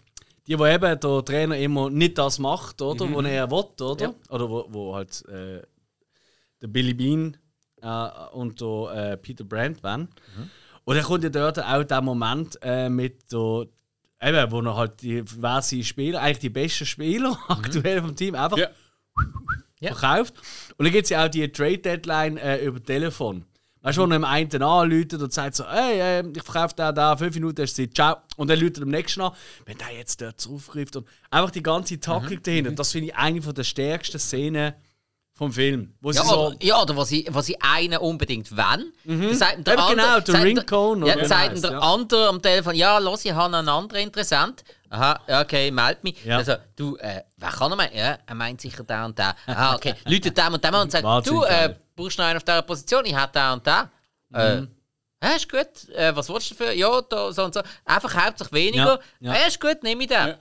[SPEAKER 3] Die, wo eben der Trainer immer nicht das macht, oder? Was er will, oder?
[SPEAKER 2] Ja.
[SPEAKER 3] Oder wo, wo halt äh, der Billy Bean äh, und der äh, Peter Brandt waren. Und dann kommt ja dort auch der Moment äh, mit der, eben, wo er halt die diverse Spieler, eigentlich die besten Spieler aktuell vom Team, einfach
[SPEAKER 1] Ja.
[SPEAKER 3] Verkauft. Und dann gibt es ja auch die Trade Deadline äh, über Telefon. Weißt du, wo er dem einen anläutet und sagt so, hey, äh, ich verkaufe den da, fünf Minuten hast du Zeit, ciao. Und dann läutet dem nächsten an, wenn der jetzt dort zurückruft. Und einfach die ganze Taktik dahinter, das finde ich eine von der stärksten Szenen vom Film. Sie
[SPEAKER 2] Ja,
[SPEAKER 3] so,
[SPEAKER 2] oder, ja, oder was ich, was ich einen unbedingt wollen. Mhm. Sagt der andere,
[SPEAKER 3] genau, der
[SPEAKER 2] sagt
[SPEAKER 3] Ringtone,
[SPEAKER 2] Ja, sagt der
[SPEAKER 3] ja.
[SPEAKER 2] andere am Telefon, ja, los, ich habe einen anderen Interessent. Aha, okay, meld mich.
[SPEAKER 3] Ja.
[SPEAKER 2] Also, du, äh, wer kann er meinen? Ja, er meint sicher der und der. Aha, okay. Läutet dem und dem und sagt,
[SPEAKER 3] Wahnsinnig
[SPEAKER 2] du, äh, brauchst noch einen auf dieser Position? Ich hätte den und den. Äh,
[SPEAKER 3] Mhm.
[SPEAKER 2] ja, ist gut. Äh, was willst du dafür? Ja, da, so und so. Einfach hauptsächlich weniger.
[SPEAKER 3] Ja,
[SPEAKER 2] ja. ist gut, nehme ich den.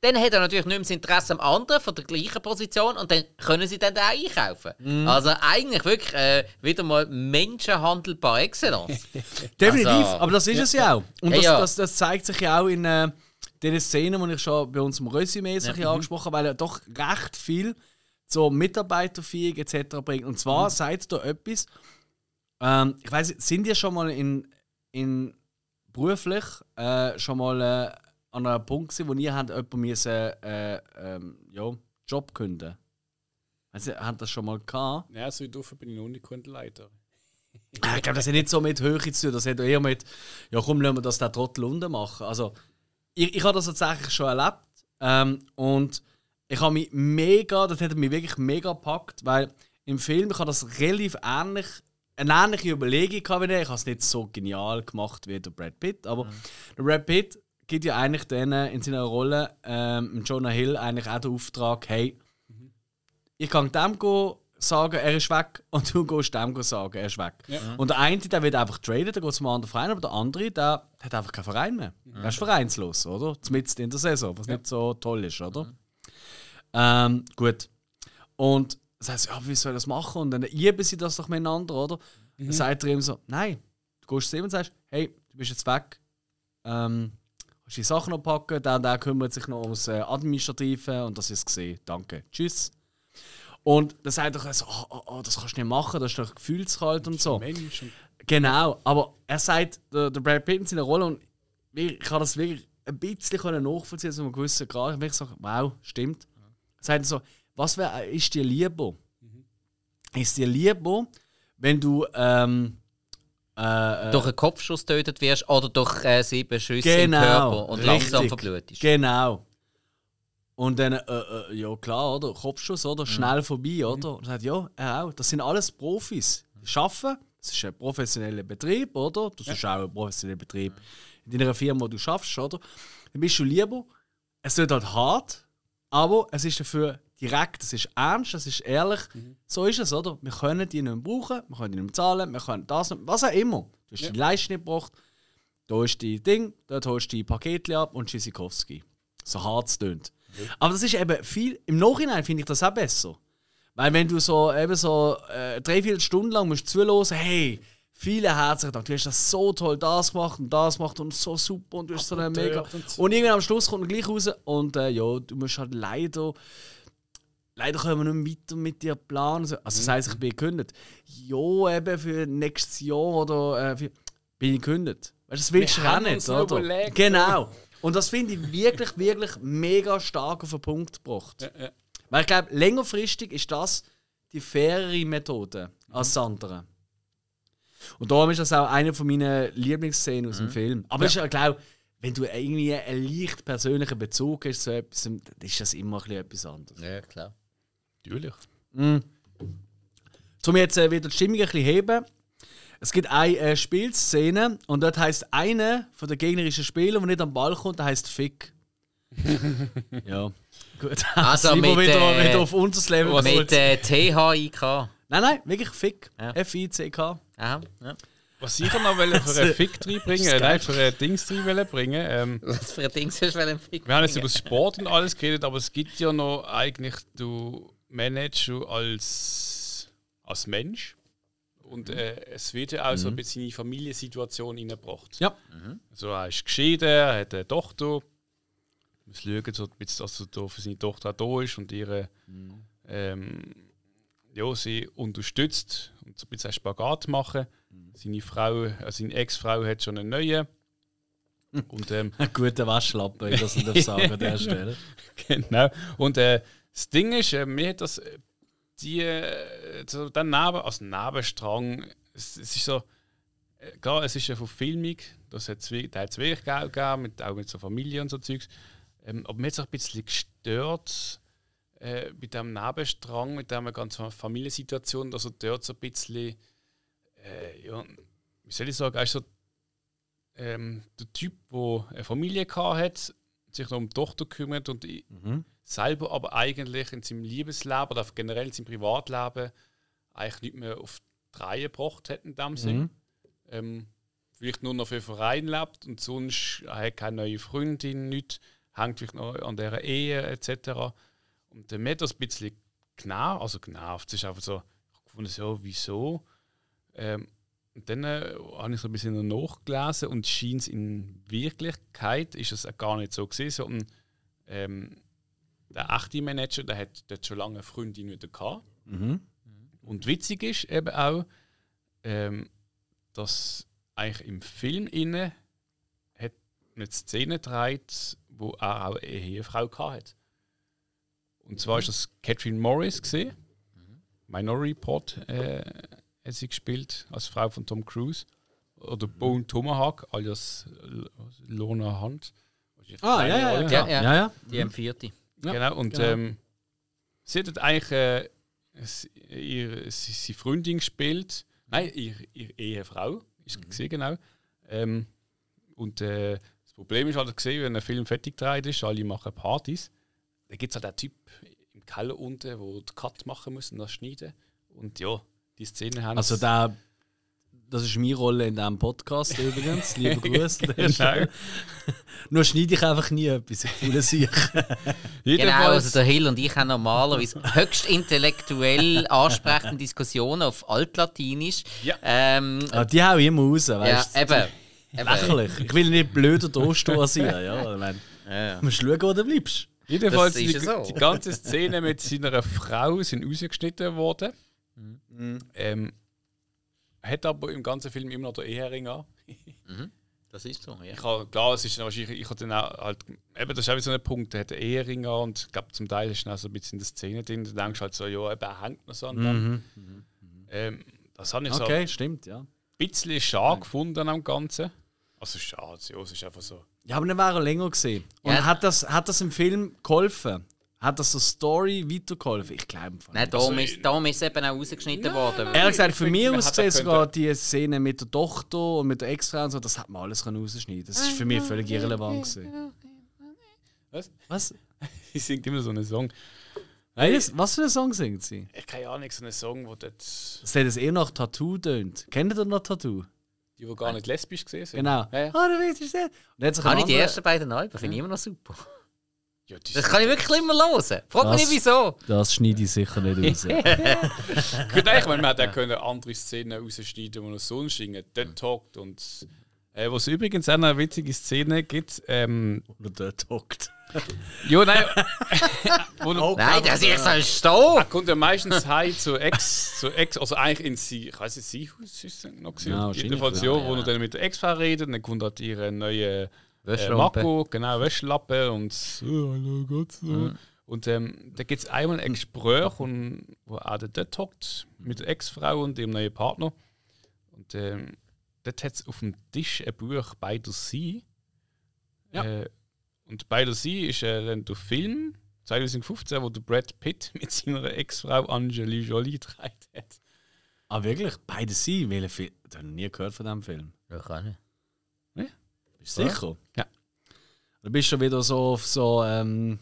[SPEAKER 2] Dann hat er natürlich nicht mehr das Interesse am anderen von der gleichen Position und dann können sie dann den auch einkaufen.
[SPEAKER 3] Mhm.
[SPEAKER 2] Also eigentlich wirklich äh, wieder mal Menschenhandel par excellence.
[SPEAKER 3] Definitiv,
[SPEAKER 2] Also-
[SPEAKER 3] aber das ist es ja auch. Und
[SPEAKER 2] Ja,
[SPEAKER 3] das,
[SPEAKER 2] ja.
[SPEAKER 3] Das, das zeigt sich ja auch in äh, den Szenen, die ich schon bei uns im so ein bisschen angesprochen habe, weil er doch recht viel zur Mitarbeiterfähig etc. bringt. Und zwar sagt er etwas, ähm, ich weiß nicht, sind ihr schon mal in, in beruflich äh, schon mal äh, an einem Punkt gewesen, wo ihr habt jemanden müssen, äh, ähm, ja, Job künden? Also, habt das schon mal gehabt?
[SPEAKER 1] Ja, so doof bin ich noch nicht Kundenleiter.
[SPEAKER 3] Ich glaube, das hat nicht so mit Höhe zu tun. Das hat eher mit, ja komm, lassen wir das der Trottel unten machen. Also, ich, ich habe das tatsächlich schon erlebt. Ähm, und ich habe mich mega, das hat mich wirklich mega gepackt, weil im Film, ich habe das relativ ähnlich, eine ähnliche Überlegung gehabt. Ich habe es nicht so genial gemacht wie der Brad Pitt, aber der Brad Pitt gibt ja eigentlich dann in seiner Rolle ähm, Jonah Hill eigentlich auch den Auftrag, hey, ich kann dem sagen, er ist weg, und du gehst dem sagen, er ist weg. Und der eine, der wird einfach traden, der geht zum anderen Verein, aber der andere, der hat einfach keinen Verein mehr. Er ist vereinslos, oder? Zumindest in der Saison, was nicht so toll ist, oder? Ähm, gut. Und das heißt, ja, wie soll ich das machen? Und dann üben sie das doch miteinander, oder? Dann sagt er ihm so, nein, du gehst zu ihm und sagst, hey, du bist jetzt weg. Ähm, kannst die Sachen noch packen, und der kümmert sich noch ums äh, Administrative und das ist gesehen. Danke. Tschüss. Und dann sagt er so, oh, oh, oh, das kannst du nicht machen, das ist doch gefühlskalt und so.
[SPEAKER 1] Mensch.
[SPEAKER 3] Genau, aber er sagt, der, der Brad Pitt in seiner Rolle, und ich kann das wirklich ein bisschen nachvollziehen, zu einem gewissen Grad. Ich sage, wow, stimmt. Er sagt so, was wär, ist dir lieber? Ist dir lieber, wenn du ähm, äh, äh,
[SPEAKER 2] durch einen Kopfschuss getötet wirst oder durch äh, sieben Schüsse im
[SPEAKER 3] genau,
[SPEAKER 2] Körper und langsam
[SPEAKER 3] richtig.
[SPEAKER 2] verblutest.
[SPEAKER 3] Genau. Und dann, äh, äh, ja klar, oder? Kopfschuss, oder? Schnell vorbei, oder? Und sagt, ja, er auch. Das sind alles Profis. Die arbeiten, das ist ein professioneller Betrieb, oder? Das ist auch ein professioneller Betrieb in deiner Firma, wo du schaffst, oder? Dann bist du lieber, es wird halt hart, aber es ist dafür direkt, es ist ernst, es ist ehrlich. So ist es, oder? Wir können die nicht mehr brauchen, wir können die nicht mehr zahlen, wir können das nicht, was auch immer. Du hast die Leistung nicht gebracht, da ist die Ding, dort holst du die Pakete ab und Tschüssikowski. So hart es tönt. Aber das ist eben viel, im Nachhinein finde ich das auch besser. Weil wenn du so eben so äh, drei, vier Stunden lang musst zuhören, hey, viele herzlichen Dank, du hast das so toll das gemacht und das gemacht und so super und du hast so eine mega...
[SPEAKER 1] Und
[SPEAKER 3] irgendwann am Schluss kommt er gleich raus und äh, ja, du musst halt leider... Leider können wir nicht weiter mit dir planen. Also das heisst, ich bin gekündigt. Ja, eben für nächstes Jahr oder äh, für, bin ich gekündigt. Weißt du, das willst du auch nicht, oder?
[SPEAKER 1] überlegt.
[SPEAKER 3] Genau. Und das finde ich wirklich, wirklich mega stark auf den Punkt gebracht.
[SPEAKER 1] Ja, ja.
[SPEAKER 3] Weil ich glaube, längerfristig ist das die fairere Methode als das andere. Und darum ist das auch eine von meinen Lieblingsszenen aus dem Film. Aber ich glaube, wenn du irgendwie einen leicht persönlichen Bezug hast zu etwas, dann ist das immer ein bisschen etwas anderes.
[SPEAKER 2] Ja, klar.
[SPEAKER 1] Natürlich.
[SPEAKER 3] Um jetzt äh, wieder die Stimmung ein bisschen heben. Es gibt eine äh, Spielszene und dort heißt einer von den gegnerischen Spielern, der nicht am Ball kommt, der heißt Fick. ja. Gut.
[SPEAKER 2] Also mit,
[SPEAKER 3] wieder,
[SPEAKER 2] äh,
[SPEAKER 3] wieder auf unser Level
[SPEAKER 2] Mit
[SPEAKER 3] geholt.
[SPEAKER 2] äh, THIK. Aha,
[SPEAKER 3] Nein, nein, wirklich Fick.
[SPEAKER 2] Ja.
[SPEAKER 3] F-I-C-K.
[SPEAKER 2] ja.
[SPEAKER 1] Was ich noch wollte für einen Fick reinbringen, nein, für ein Dings rein wollte bringen. Ähm,
[SPEAKER 2] Was für ein Ding sollst du wollen
[SPEAKER 1] wir haben jetzt über Sport und alles geredet, aber es gibt ja noch eigentlich, du managst du als, als Mensch. Und äh, es wird ja auch so ein bisschen in die Familiensituation hineingebracht.
[SPEAKER 3] Ja.
[SPEAKER 1] Also er ist geschieden, er hat eine Tochter. Müssen schauen, so, dass er da für seine Tochter auch da ist und ihre ähm, ja, sie unterstützt und so ein bisschen Spagat machen. Seine Frau, äh, seine Ex-Frau hat schon einen neuen. Und ähm,
[SPEAKER 3] Ein guter Waschlappen, ich das nicht darf sagen an der Stelle.
[SPEAKER 1] genau. Und äh, das Ding ist, äh, mir hat das äh, die äh, der Neben, also Nebenstrang, es, es ist so, äh, klar, es ist ja von Filmung, das hat es wirklich gegeben, mit, auch mit so Familie und so Zeugs. Ähm, aber mir hat es auch ein bisschen gestört äh, mit dem Nebenstrang, mit dieser ganzen Familiensituation, dass er dort so ein bisschen, äh, ja, wie soll ich sagen, er ist so ähm, der Typ, der eine Familie gehabt hat, sich noch um die Tochter kümmert und i- selber aber eigentlich in seinem Liebesleben oder generell in seinem Privatleben eigentlich nicht mehr auf die Reihe gebracht hat in dem Sinn. Ähm, vielleicht nur noch für Verein lebt und sonst er hat keine neue Freundin, nicht, hängt vielleicht noch an dieser Ehe etc. Und dann hat das ein bisschen genervt, also genervt, es ist einfach so, ich habe gefunden, so, wieso? Ähm, und dann äh, habe ich so ein bisschen nachgelesen und scheint in Wirklichkeit ist es gar nicht so gewesen, sondern ähm, der echte Manager, der hat dort schon lange eine Freundin wieder gehabt. Und witzig ist eben auch, ähm, dass eigentlich im Film inne hat eine Szene gedreht, wo er auch eine Ehefrau hat. Und zwar ist das Catherine Morris gesehen. Minority Report äh, hat sie gespielt als Frau von Tom Cruise. Oder Bone Tomahawk alias L- Lona Hunt.
[SPEAKER 3] Ah, ja, ja, ja.
[SPEAKER 2] Ja, ja.
[SPEAKER 3] ja, ja.
[SPEAKER 2] Die M40.
[SPEAKER 3] Ja,
[SPEAKER 1] genau, und
[SPEAKER 3] genau.
[SPEAKER 1] Ähm, sie hat eigentlich äh, ihre, sie, sie Freundin gespielt. Nein, ihre, ihre Ehefrau ist
[SPEAKER 3] Mhm.
[SPEAKER 1] gesehen, genau. Ähm, und äh, das Problem ist halt gesehen, wenn ein Film fertig gedreht ist, alle machen Partys. Da gibt es halt einen Typ im Keller unten, der den Cut machen muss und das schneiden. Und ja, die Szene haben
[SPEAKER 3] Also der, das ist meine Rolle in diesem Podcast übrigens. Liebe Grüße.
[SPEAKER 1] Genau.
[SPEAKER 3] Nur schneide ich einfach nie etwas. Ich fühle sich.
[SPEAKER 2] Genau,
[SPEAKER 1] Jedenfalls,
[SPEAKER 2] also der Hill und ich haben normalerweise höchst intellektuell ansprechende Diskussionen auf Altlatinisch.
[SPEAKER 1] Ja.
[SPEAKER 2] Ähm,
[SPEAKER 3] Ah, die hau ich immer raus,
[SPEAKER 2] ja,
[SPEAKER 3] weißt du?
[SPEAKER 2] eben. eben.
[SPEAKER 3] Lächerlich. Ich will nicht blöder da sein. Ja, ich meine,
[SPEAKER 2] Ja.
[SPEAKER 3] du musst schauen, wo du bleibst.
[SPEAKER 1] jedenfalls die,
[SPEAKER 2] ist ja so.
[SPEAKER 1] die ganze Szene mit seiner Frau sind rausgeschnitten worden. Ähm, hat aber im ganzen Film immer noch den Ehering an.
[SPEAKER 2] Das ist so, ja.
[SPEAKER 1] Ich habe, klar, es ist wahrscheinlich, ich habe dann auch halt, eben, das ist auch wieder so ein Punkt, der hat einen Ehering an und ich glaube, zum Teil ist dann auch so ein bisschen in der Szene drin, da denkst du halt so, ja, eben, er hängt noch so an dem. Ähm, das habe ich so
[SPEAKER 3] Okay, stimmt, ja.
[SPEAKER 1] ein bisschen schade gefunden am Ganzen. Also schade, ja, es ist einfach so.
[SPEAKER 3] Ja, aber dann war er länger gesehen. Und
[SPEAKER 2] Ja.
[SPEAKER 3] hat, das, hat das im Film geholfen? Hat das der Story weitergeholfen? Ich glaube einfach
[SPEAKER 2] Nein,
[SPEAKER 3] nicht.
[SPEAKER 2] darum ist, darum ist eben auch rausgeschnitten worden.
[SPEAKER 3] Ehrlich gesagt, für
[SPEAKER 1] Ich
[SPEAKER 3] mich aus
[SPEAKER 1] hat
[SPEAKER 3] gesehen sogar die Szene mit der Tochter und mit der Ex-Frau und so, das hat man alles können rausschneiden Das ist für mich völlig irrelevant gewesen.
[SPEAKER 1] Was?
[SPEAKER 3] Was?
[SPEAKER 1] Sie singt immer so einen Song.
[SPEAKER 3] Nein, das, was für ein Song singt sie?
[SPEAKER 1] Ich keine Ahnung, so einen Song, wo dort,
[SPEAKER 3] Das hat es eher nach Tattoo tönt. Kennt ihr noch Tattoo?
[SPEAKER 1] die, die gar nicht lesbisch gesehen sind.
[SPEAKER 3] Genau.
[SPEAKER 1] Ja, ja.
[SPEAKER 3] Ah, du weißt es nicht. Und jetzt
[SPEAKER 2] Habe ich die ersten beiden Alben, finde ich immer noch super.
[SPEAKER 1] Ja, die
[SPEAKER 2] Das kann ich wirklich immer hören. Frag mich
[SPEAKER 3] Das-
[SPEAKER 2] nicht wieso.
[SPEAKER 3] Das schneide ich sicher nicht raus.
[SPEAKER 1] Gut, ich meine, man hätte auch können andere Szenen rausschneiden, wo er sonst singt, dort talkt und. Äh, was übrigens auch eine witzige Szene gibt, ähm,
[SPEAKER 3] Oder dort hockt.
[SPEAKER 1] ja, nein, wo er,
[SPEAKER 2] Nein, das ist so stehen.
[SPEAKER 1] er kommt ja meistens heim zu Ex, zu Ex, also eigentlich in sie, ich weiß nicht, sie ist es noch gewesen.
[SPEAKER 3] Ja,
[SPEAKER 1] Jedenfalls
[SPEAKER 3] ja,
[SPEAKER 1] ja, wo er dann mit der Ex-Frau redet, dann kommt halt ihre neue äh. Marco, genau, Wäschlappe und oh, hallo Gott. So. Und ähm, da gibt es einmal ein Gespräch, und, wo er dort hockt mit der Ex-Frau und ihrem neuen Partner. Und ähm, dort hat es auf dem Tisch ein Buch «Bei der Sie».
[SPEAKER 3] Ja.
[SPEAKER 1] Äh, und «Bei der Sie» ist äh, dann der Film 2015, wo der Brad Pitt mit seiner Ex-Frau Angelina Jolie gedreht hat.
[SPEAKER 3] Ah, wirklich? Beide sie? Welchen Film? Ich habe noch nie gehört von diesem Film.
[SPEAKER 2] Ja, kann ich.
[SPEAKER 3] Du sicher?
[SPEAKER 1] Ja.
[SPEAKER 3] Du bist schon wieder so auf so ähm,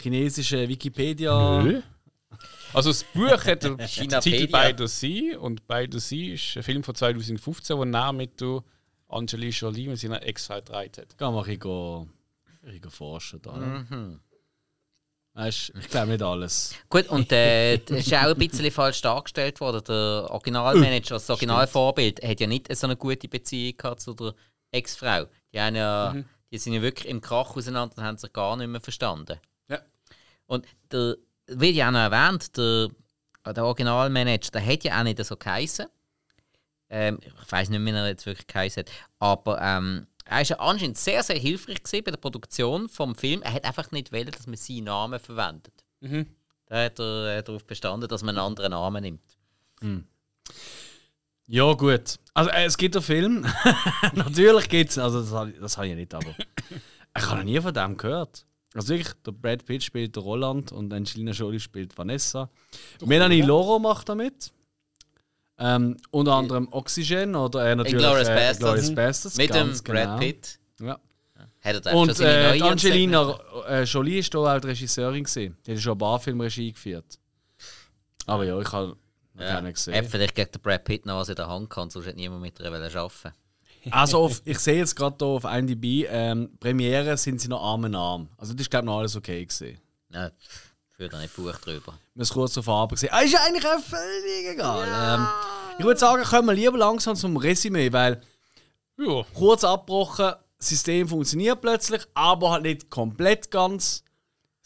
[SPEAKER 3] chinesische Wikipedia.
[SPEAKER 1] Nö. Also das Buch hat den. Titel «Bei der Sie» und «Bei der Sie» ist ein Film von 2015, wo er mit der Angelina Jolie mit seiner Ex-Frau gedreht hat.
[SPEAKER 3] Geh mal ein bisschen, ein bisschen forschen. Da.
[SPEAKER 2] Mhm.
[SPEAKER 3] Weißt, ich glaube nicht alles.
[SPEAKER 2] Gut, und äh, ist auch ein bisschen falsch dargestellt worden. Der Originalmanager, das Originalvorbild, hat ja nicht so eine gute Beziehung gehabt zu der Ex-Frau. Die, haben ja, die sind ja wirklich im Krach auseinander und haben sich gar nicht mehr verstanden.
[SPEAKER 1] Ja.
[SPEAKER 2] Und der, wie ja auch noch erwähnt, der, der Originalmanager, der hat ja auch nicht so geheißen. Ähm, ich weiß nicht mehr, wie er jetzt wirklich geheißen hat. Aber ähm, er war ja anscheinend sehr, sehr hilfreich gewesen bei der Produktion vom Film. Er hat einfach nicht wollen, dass man seinen Namen verwendet.
[SPEAKER 1] Mhm.
[SPEAKER 2] Da hat er äh, darauf bestanden, dass man einen anderen Namen nimmt.
[SPEAKER 3] Ja, gut. Also, äh, es gibt einen Film. Natürlich gibt es. Also, das habe ich, das habe ich nicht, aber. ich habe noch nie von dem gehört. Also, wirklich, der Brad Pitt spielt Roland und Angelina Jolie spielt Vanessa. Melanie Loro macht da mit. Ähm, unter anderem Oxygen oder äh, natürlich
[SPEAKER 2] Inglourious
[SPEAKER 3] äh,
[SPEAKER 2] Basterds.
[SPEAKER 3] Inglourious Basterds,
[SPEAKER 2] Mit dem
[SPEAKER 3] ganz
[SPEAKER 2] Brad
[SPEAKER 3] genau.
[SPEAKER 2] Pitt.
[SPEAKER 3] Ja.
[SPEAKER 2] Hat er da schon
[SPEAKER 3] Und
[SPEAKER 2] seine
[SPEAKER 3] äh, die
[SPEAKER 2] neue
[SPEAKER 3] Angelina äh, Jolie ist da auch die Regisseurin gesehen. Die hat schon ein paar Filme Regie geführt. Aber ja, ich habe
[SPEAKER 2] Ja. Er hat vielleicht gegen den Brad Pitt noch was in der Hand gehabt, sonst hätte niemand mit ihr arbeiten
[SPEAKER 3] Also auf, ich sehe jetzt gerade hier auf IMDb, ähm, Premiere sind sie noch Arm in Arm. Also das ist glaube ich noch alles okay gesehen.
[SPEAKER 2] Nein, führt da nicht Buch drüber.
[SPEAKER 3] Wir haben es kurz auf Farbe gesehen. Ah, ist eigentlich auch völlig egal. Ähm, ich würde sagen, kommen wir lieber langsam zum Resümee, weil
[SPEAKER 1] Ja.
[SPEAKER 3] kurz abgebrochen, das System funktioniert plötzlich, aber halt nicht komplett ganz.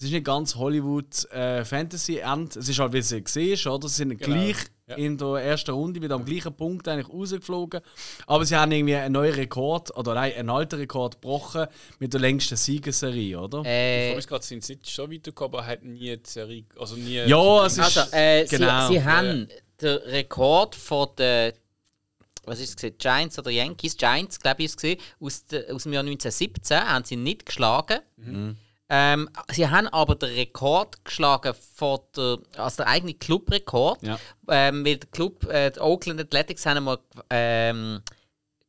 [SPEAKER 3] Es ist nicht ganz Hollywood äh, Fantasy End. Es ist halt, wie es gesehen oder? Sie sind
[SPEAKER 1] Genau.
[SPEAKER 3] gleich
[SPEAKER 1] Ja.
[SPEAKER 3] in der ersten Runde wieder am gleichen Punkt eigentlich rausgeflogen. Aber sie haben irgendwie einen neuen Rekord, oder nein, einen alten Rekord gebrochen mit der längsten Siegesserie, oder?
[SPEAKER 1] Ich
[SPEAKER 2] Äh,
[SPEAKER 1] habe gerade sind sie nicht schon weitergekommen, aber hat nie die Serie, also nie.
[SPEAKER 3] ja, es ist.
[SPEAKER 2] also, äh,
[SPEAKER 3] genau.
[SPEAKER 2] sie, sie haben den Rekord von den was ist es? Giants oder Yankees? Giants, glaube ich, ist es aus, de, aus dem Jahr 1917 haben sie nicht geschlagen. Ähm, sie haben aber den Rekord geschlagen von der, also der eigene Clubrekord.
[SPEAKER 3] Ja.
[SPEAKER 2] Ähm, weil der Club, äh, die Oakland Athletics, haben mal ähm,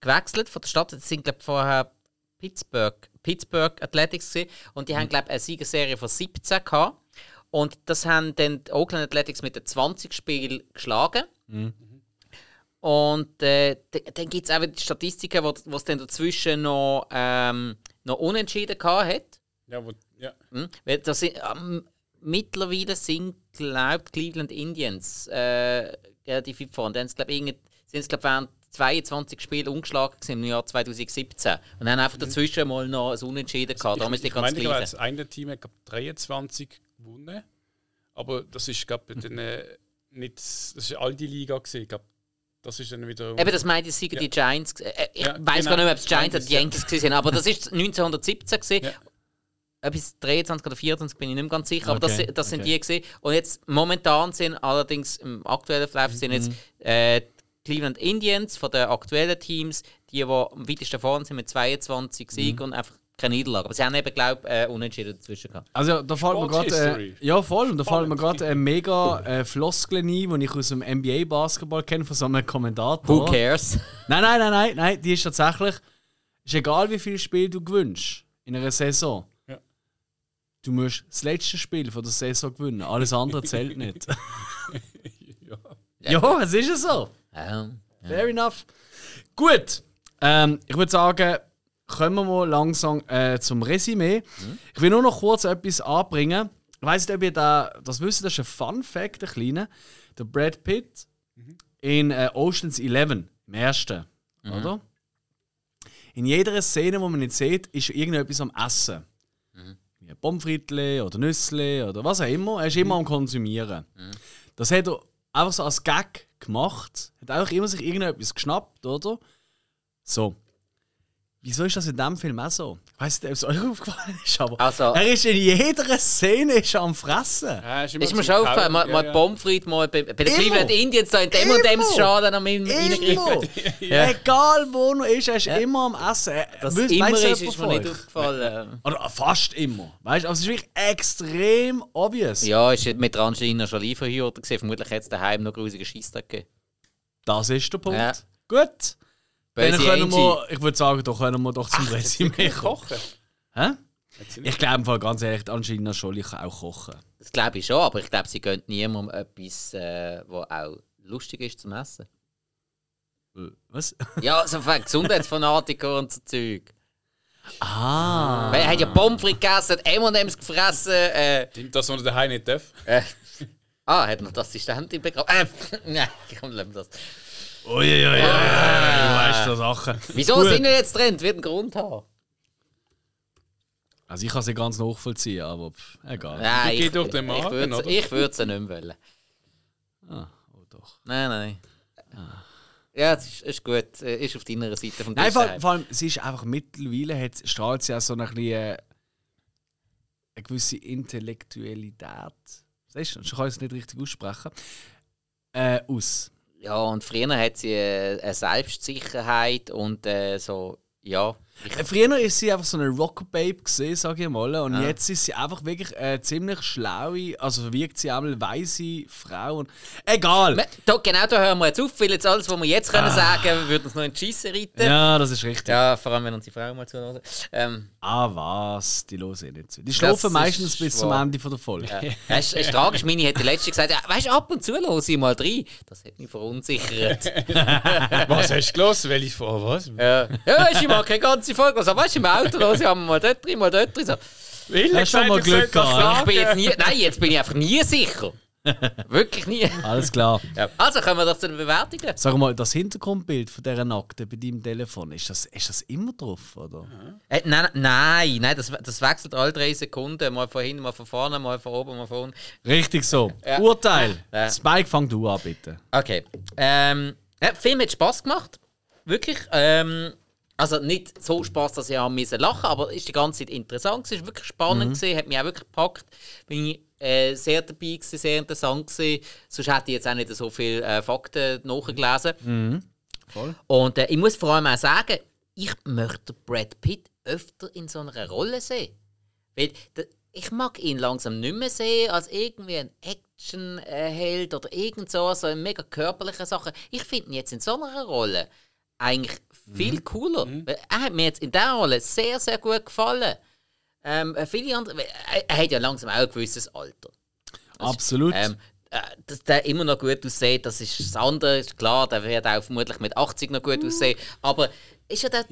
[SPEAKER 2] gewechselt von der Stadt. Das sind glaube vorher Pittsburgh, Pittsburgh Athletics gewesen. und die haben glaube eine Siegesserie von 17 gehabt. Und das haben dann die Oakland Athletics mit den 20 Spielen geschlagen. Und äh, dann gibt es auch wieder die Statistiken, wo es dann dazwischen noch, ähm, noch unentschieden gehabt hat.
[SPEAKER 1] Ja, wo, ja.
[SPEAKER 2] Hm? Das sind, ähm, mittlerweile sind, glaube ich, Cleveland Indians äh, relativ weit vorne. Dann glaube ich, sind es, glaube während 22 Spiele ungeschlagen gewesen im Jahr 2017. Und haben einfach dazwischen mal noch ein Unentschieden gehabt. Ist
[SPEAKER 1] ich
[SPEAKER 2] ganz
[SPEAKER 1] meine, das eine Team hat glaub, 23 gewonnen, aber das ist glaube ich äh, nicht, das ist all die Liga gesehen. Ich glaub, das ist dann wieder.
[SPEAKER 2] Eben, das meinte ich, seien die Giants. gewesen. Äh, ich
[SPEAKER 1] Ja,
[SPEAKER 2] weiß
[SPEAKER 1] genau.
[SPEAKER 2] gar nicht mehr, ob es Giants oder die Yankees waren, aber das ist 1917 gewesen.
[SPEAKER 1] Ja.
[SPEAKER 2] Etwas 23 oder 24 bin ich nicht mehr ganz sicher, aber das,
[SPEAKER 3] Okay,
[SPEAKER 2] das sind
[SPEAKER 3] okay.
[SPEAKER 2] die gesehen. Und jetzt momentan sind allerdings im aktuellen Verlauf sind jetzt äh, die Cleveland Indians von den aktuellen Teams, die, die am weitesten vorne sind mit 22 Siegen und einfach keine Niederlage. Aber sie haben eben, glaube ich, äh, unentschieden dazwischen gehabt.
[SPEAKER 3] Also da fällt mir gerade äh, ja voll und da fällt mir gerade ein mega äh, Floskel ein, die ich aus dem NBA Basketball kenne von so einem Kommentator.
[SPEAKER 2] Who cares?
[SPEAKER 3] Nein, nein, nein, nein, nein, die ist tatsächlich ist egal wie viel Spiel du gewinnst in einer Saison.
[SPEAKER 1] Ja.
[SPEAKER 3] Du musst das letzte Spiel von der Saison gewinnen. Alles andere zählt nicht.
[SPEAKER 1] ja.
[SPEAKER 3] ja, es ist ja so.
[SPEAKER 2] Ja.
[SPEAKER 3] Fair enough. Gut. Ähm, ich würde sagen, kommen wir mal langsam äh, zum Resümee. Ich will nur noch kurz etwas anbringen. Ich weiß nicht, ob ihr da, das wisst, das ist ein Fun Fact, ein kleiner. Der Brad Pitt in äh, Oceans 11, im ersten, oder? In jeder Szene, wo man ihn sieht, ist irgendetwas am Essen. Frites oder Nüsse oder was auch immer. Er ist immer am Konsumieren. Das hat er einfach so als Gag gemacht. Hat einfach immer sich irgendetwas geschnappt, oder? So. Wieso ist das in diesem Film auch so? Ich weiß nicht, ob es euch aufgefallen ist, aber
[SPEAKER 2] Also-
[SPEAKER 3] er ist in jeder Szene ist er am Fressen.
[SPEAKER 1] Ja,
[SPEAKER 2] Ist mir schon aufgefallen, mal, mal Pommes frites, mal bei, bei den
[SPEAKER 3] Immer.
[SPEAKER 2] Cleveland Indians da in dem und dem
[SPEAKER 3] Immer.
[SPEAKER 2] Schaden am
[SPEAKER 3] Immer!
[SPEAKER 2] reingegriffen.
[SPEAKER 3] Egal wo er ist, er ist immer am Essen. Er-
[SPEAKER 2] Das
[SPEAKER 3] weiss-
[SPEAKER 2] immer ist, ist mir nicht aufgefallen.
[SPEAKER 3] Oder fast immer. Weißt du, aber es ist wirklich extrem obvious.
[SPEAKER 2] Ja, ist mit der Angelina Jolie verhört gewesen. Vermutlich hat es daheim noch grusige Scheisstag gegeben.
[SPEAKER 3] Das ist der Punkt.
[SPEAKER 2] Ja.
[SPEAKER 3] Gut. Dann
[SPEAKER 2] Böse
[SPEAKER 3] können wir, ich würde sagen, da können wir doch zum Resümee kommen.
[SPEAKER 1] kochen.
[SPEAKER 3] Hä? Ich glaube, im Fall ganz ehrlich, Angelina Jolie kann auch kochen.
[SPEAKER 2] Das glaube ich schon, aber ich glaube, sie gönnt niemandem etwas, äh, was auch lustig ist zum Essen.
[SPEAKER 3] Was?
[SPEAKER 2] Ja, so von Gesundheitsfanatiker und so Zeug.
[SPEAKER 3] Ah.
[SPEAKER 2] Weil er hat ja Pommes frites gegessen, hat M&M's gefressen. Äh,
[SPEAKER 1] Stimmt das, was er daheim nicht darf?
[SPEAKER 2] äh, ah, hat noch die Assistentin begraben. Äh, nein, komm, lass das.
[SPEAKER 3] Uiuiui, du weißt so Sachen.
[SPEAKER 2] Wieso
[SPEAKER 3] Gut.
[SPEAKER 2] sind wir jetzt drin? Wird einen Grund haben.
[SPEAKER 3] Also ich kann sie ganz nachvollziehen, aber pff, egal.
[SPEAKER 2] Nein,
[SPEAKER 1] geht
[SPEAKER 2] ich,
[SPEAKER 1] durch den
[SPEAKER 2] ich
[SPEAKER 1] Magen,
[SPEAKER 2] würde
[SPEAKER 1] oder?
[SPEAKER 2] ich würde sie nicht mehr wollen.
[SPEAKER 3] Ah, oh doch.
[SPEAKER 2] Nein, nein. Ja, es ist, ist gut. Äh, Ist auf deiner Seite vom
[SPEAKER 3] Nein, vor, vor allem, sie ist einfach mittlerweile, hat, strahlt sie auch so eine, bisschen, äh, eine gewisse Intellektualität. Siehst du, ich kann es nicht richtig aussprechen. Äh, aus.
[SPEAKER 2] Ja, und früher hat sie äh, eine Selbstsicherheit und äh, so, ja.
[SPEAKER 3] Äh, Früher ist sie einfach so eine gesehen, sage ich mal. Und jetzt ist sie einfach wirklich eine ziemlich schlaue, also wirkt sie einmal weise Frau. Und, egal!
[SPEAKER 2] Me- Da, genau da hören wir jetzt auf, weil jetzt alles, was wir jetzt können sagen, würde uns noch in die Scheisse reiten. Ja.
[SPEAKER 3] Ja, das ist richtig.
[SPEAKER 2] vor allem, wenn unsere Frau mal zuhört. Ähm,
[SPEAKER 3] Ah, was? Die hören eh nicht zu. Die schlafen
[SPEAKER 2] ist
[SPEAKER 3] meistens bis zum
[SPEAKER 2] wahr.
[SPEAKER 3] Ende von der Folge.
[SPEAKER 2] ja. ja, es, ist tragisch. Meine hat die letzte gesagt, ja, weißt du, ab und zu höre ich mal rein. Das hat mich verunsichert.
[SPEAKER 1] Was hast du gelesen? Welche vor was?
[SPEAKER 2] ja, ja ich mag keine ganze Folge. Also, weißt du, im Auto höre ich mal dort drin, mal dort drin. So.
[SPEAKER 1] Will
[SPEAKER 3] Hast schon mal Glück gehabt,
[SPEAKER 2] Ich bin jetzt nie, nein, jetzt bin ich einfach nie sicher. Wirklich nie.
[SPEAKER 3] Alles klar.
[SPEAKER 2] Ja. Also kommen wir doch zu den Bewertungen.
[SPEAKER 3] Sag mal, das Hintergrundbild von dieser Nackten bei deinem Telefon, ist das, ist das immer drauf, oder?
[SPEAKER 2] Äh, nein, nein, nein, das, das wechselt alle drei Sekunden. Mal von hinten, mal von vorne, mal von oben, mal von unten.
[SPEAKER 3] Richtig so.
[SPEAKER 2] Ja.
[SPEAKER 3] Urteil.
[SPEAKER 2] Ja.
[SPEAKER 3] Spike, fang du an, bitte.
[SPEAKER 2] Okay. Ähm, ja, der Film hat Spass gemacht. Wirklich. Ähm, also nicht so Spaß, dass ich lachen, aber ist die ganze Zeit interessant. Es war wirklich spannend, gewesen, hat mich auch wirklich gepackt. Bin ich äh, sehr dabei, gewesen, sehr interessant. Gewesen. Sonst hätte ich jetzt auch nicht so viele äh, Fakten nachgelesen.
[SPEAKER 3] Voll.
[SPEAKER 2] Und äh, ich muss vor allem auch sagen, ich möchte Brad Pitt öfter in so einer Rolle sehen. Weil d- ich mag ihn langsam nicht mehr sehen als irgendwie ein Actionheld oder irgend so, so eine mega körperliche Sache. Ich finde ihn jetzt in so einer Rolle eigentlich viel cooler. Weil Er hat mir jetzt in dieser Rolle sehr, sehr gut gefallen. Ähm, äh, viele andere, er, er hat ja langsam auch ein gewisses Alter.
[SPEAKER 3] Absolut.
[SPEAKER 2] Ähm, äh, dass der immer noch gut aussieht, das ist das andere, ist klar, der wird auch vermutlich mit 80 noch gut aussehen. Aber ist ja das,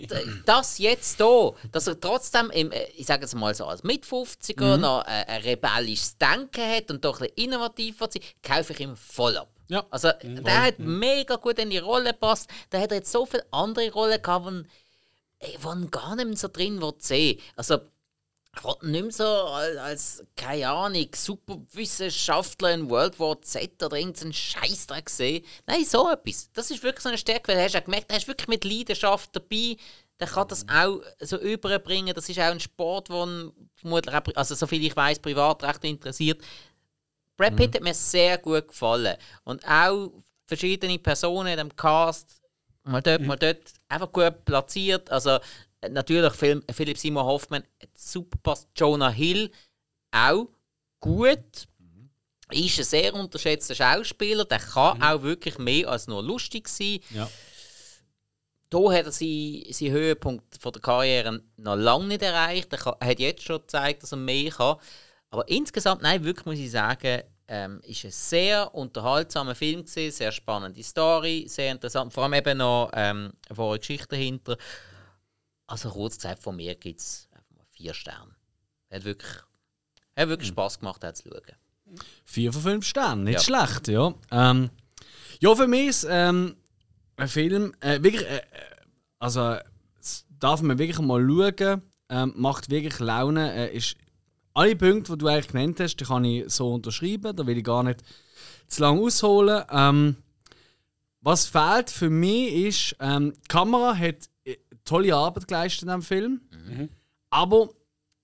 [SPEAKER 2] das jetzt da, dass er trotzdem, im, äh, ich sage jetzt mal so als mit 50er noch äh, ein rebellisches Denken hat und doch ein bisschen innovativ wird sein, kaufe ich ihm voll ab.
[SPEAKER 3] Ja.
[SPEAKER 2] Also, der hat mega gut in die Rolle gepasst. Der hat jetzt so viele andere Rollen gehabt, die wo ihn gar nicht mehr so drin will sehen. Also, ich wollte ihn nicht mehr so als, als keine Ahnung, Superwissenschaftler in World War Z oder irgendeinen Scheißdreck sehen. Nein, so etwas. Das ist wirklich so eine Stärke, weil du hast ja gemerkt, er ist wirklich mit Leidenschaft dabei. Der kann das auch so überbringen. Das ist auch ein Sport, der vermutlich, also soviel ich weiß, privat recht interessiert. Brad Pitt hat mir sehr gut gefallen. Und auch verschiedene Personen in dem Cast, mal dort, mal dort, einfach gut platziert. Also äh, natürlich Film, Philipp Simon Hoffmann super passt. Jonah Hill auch gut. Ist ein sehr unterschätzter Schauspieler. Der kann auch wirklich mehr als nur lustig sein.
[SPEAKER 3] Ja.
[SPEAKER 2] Da hat er seinen, seinen Höhepunkt von der Karriere noch lange nicht erreicht. Er, er hat jetzt schon gezeigt, dass er mehr kann. Aber insgesamt, nein, wirklich muss ich sagen, ähm, ist ein sehr unterhaltsamer Film gewesen, sehr spannende Story, sehr interessant. Vor allem eben noch ähm, eine Geschichte dahinter. Also kurz gesagt, von mir gibt es vier Sterne. Hat wirklich, hat wirklich Spass gemacht, das zu schauen.
[SPEAKER 3] Vier von fünf Sternen, nicht
[SPEAKER 2] Ja.
[SPEAKER 3] schlecht, ja. Ähm, ja, für mich ist ähm, ein Film, äh, wirklich, äh, äh, also darf man wirklich mal schauen, ähm, macht wirklich Laune, äh, ist alle Punkte, die du eigentlich genannt hast, die kann ich so unterschreiben, da will ich gar nicht zu lange ausholen. Ähm, was fehlt für mich ist, ähm, die Kamera hat äh, tolle Arbeit geleistet in diesem Film. Aber,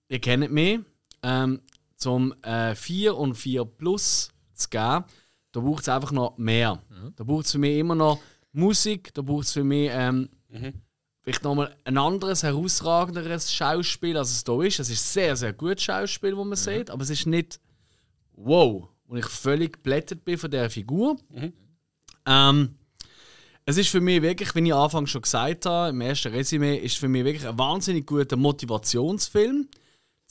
[SPEAKER 3] ihr kennt mich, ähm, zum äh, 4 und 4 Plus zu geben, da braucht es einfach noch mehr. Da braucht es für mich immer noch Musik, da braucht es für mich ähm, vielleicht nochmal ein anderes, herausragenderes Schauspiel, als es da ist. Es ist sehr, sehr gutes Schauspiel, wo man sieht, aber es ist nicht wow. Und ich völlig geblättert bin von dieser Figur. Ähm, es ist für mich wirklich, wie ich anfangs schon gesagt habe, im ersten Resümee, ist für mich wirklich ein wahnsinnig guter Motivationsfilm,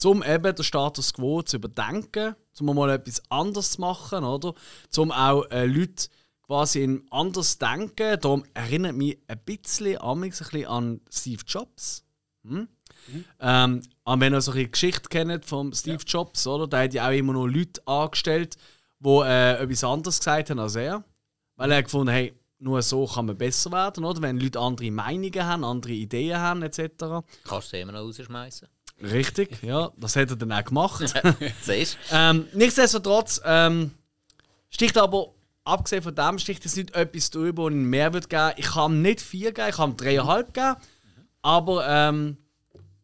[SPEAKER 3] um eben den Status quo zu überdenken, um mal etwas anderes zu machen, oder? Um auch äh, Leute quasi in anders zu denken. Darum erinnert mich ein bisschen, ein bisschen an Steve Jobs. Hm? Ähm, und wenn ihr so eine Geschichte kennt von Steve Jobs, oder? Der hat ja auch immer noch Leute angestellt, die äh, etwas anderes gesagt haben als er. Weil er gefunden hey, nur so kann man besser werden, oder? Wenn Leute andere Meinungen haben, andere Ideen haben, etc.
[SPEAKER 2] Kannst du immer noch rausschmeißen.
[SPEAKER 3] Richtig, ja, das hat er dann auch gemacht.
[SPEAKER 2] Siehst
[SPEAKER 3] ähm, nichtsdestotrotz ähm, sticht aber, abgesehen von dem, sticht es nicht etwas drüber und mehr wird geben. Ich kann ihm nicht vier geben, ich kann ihm dreieinhalb geben. Aber ähm,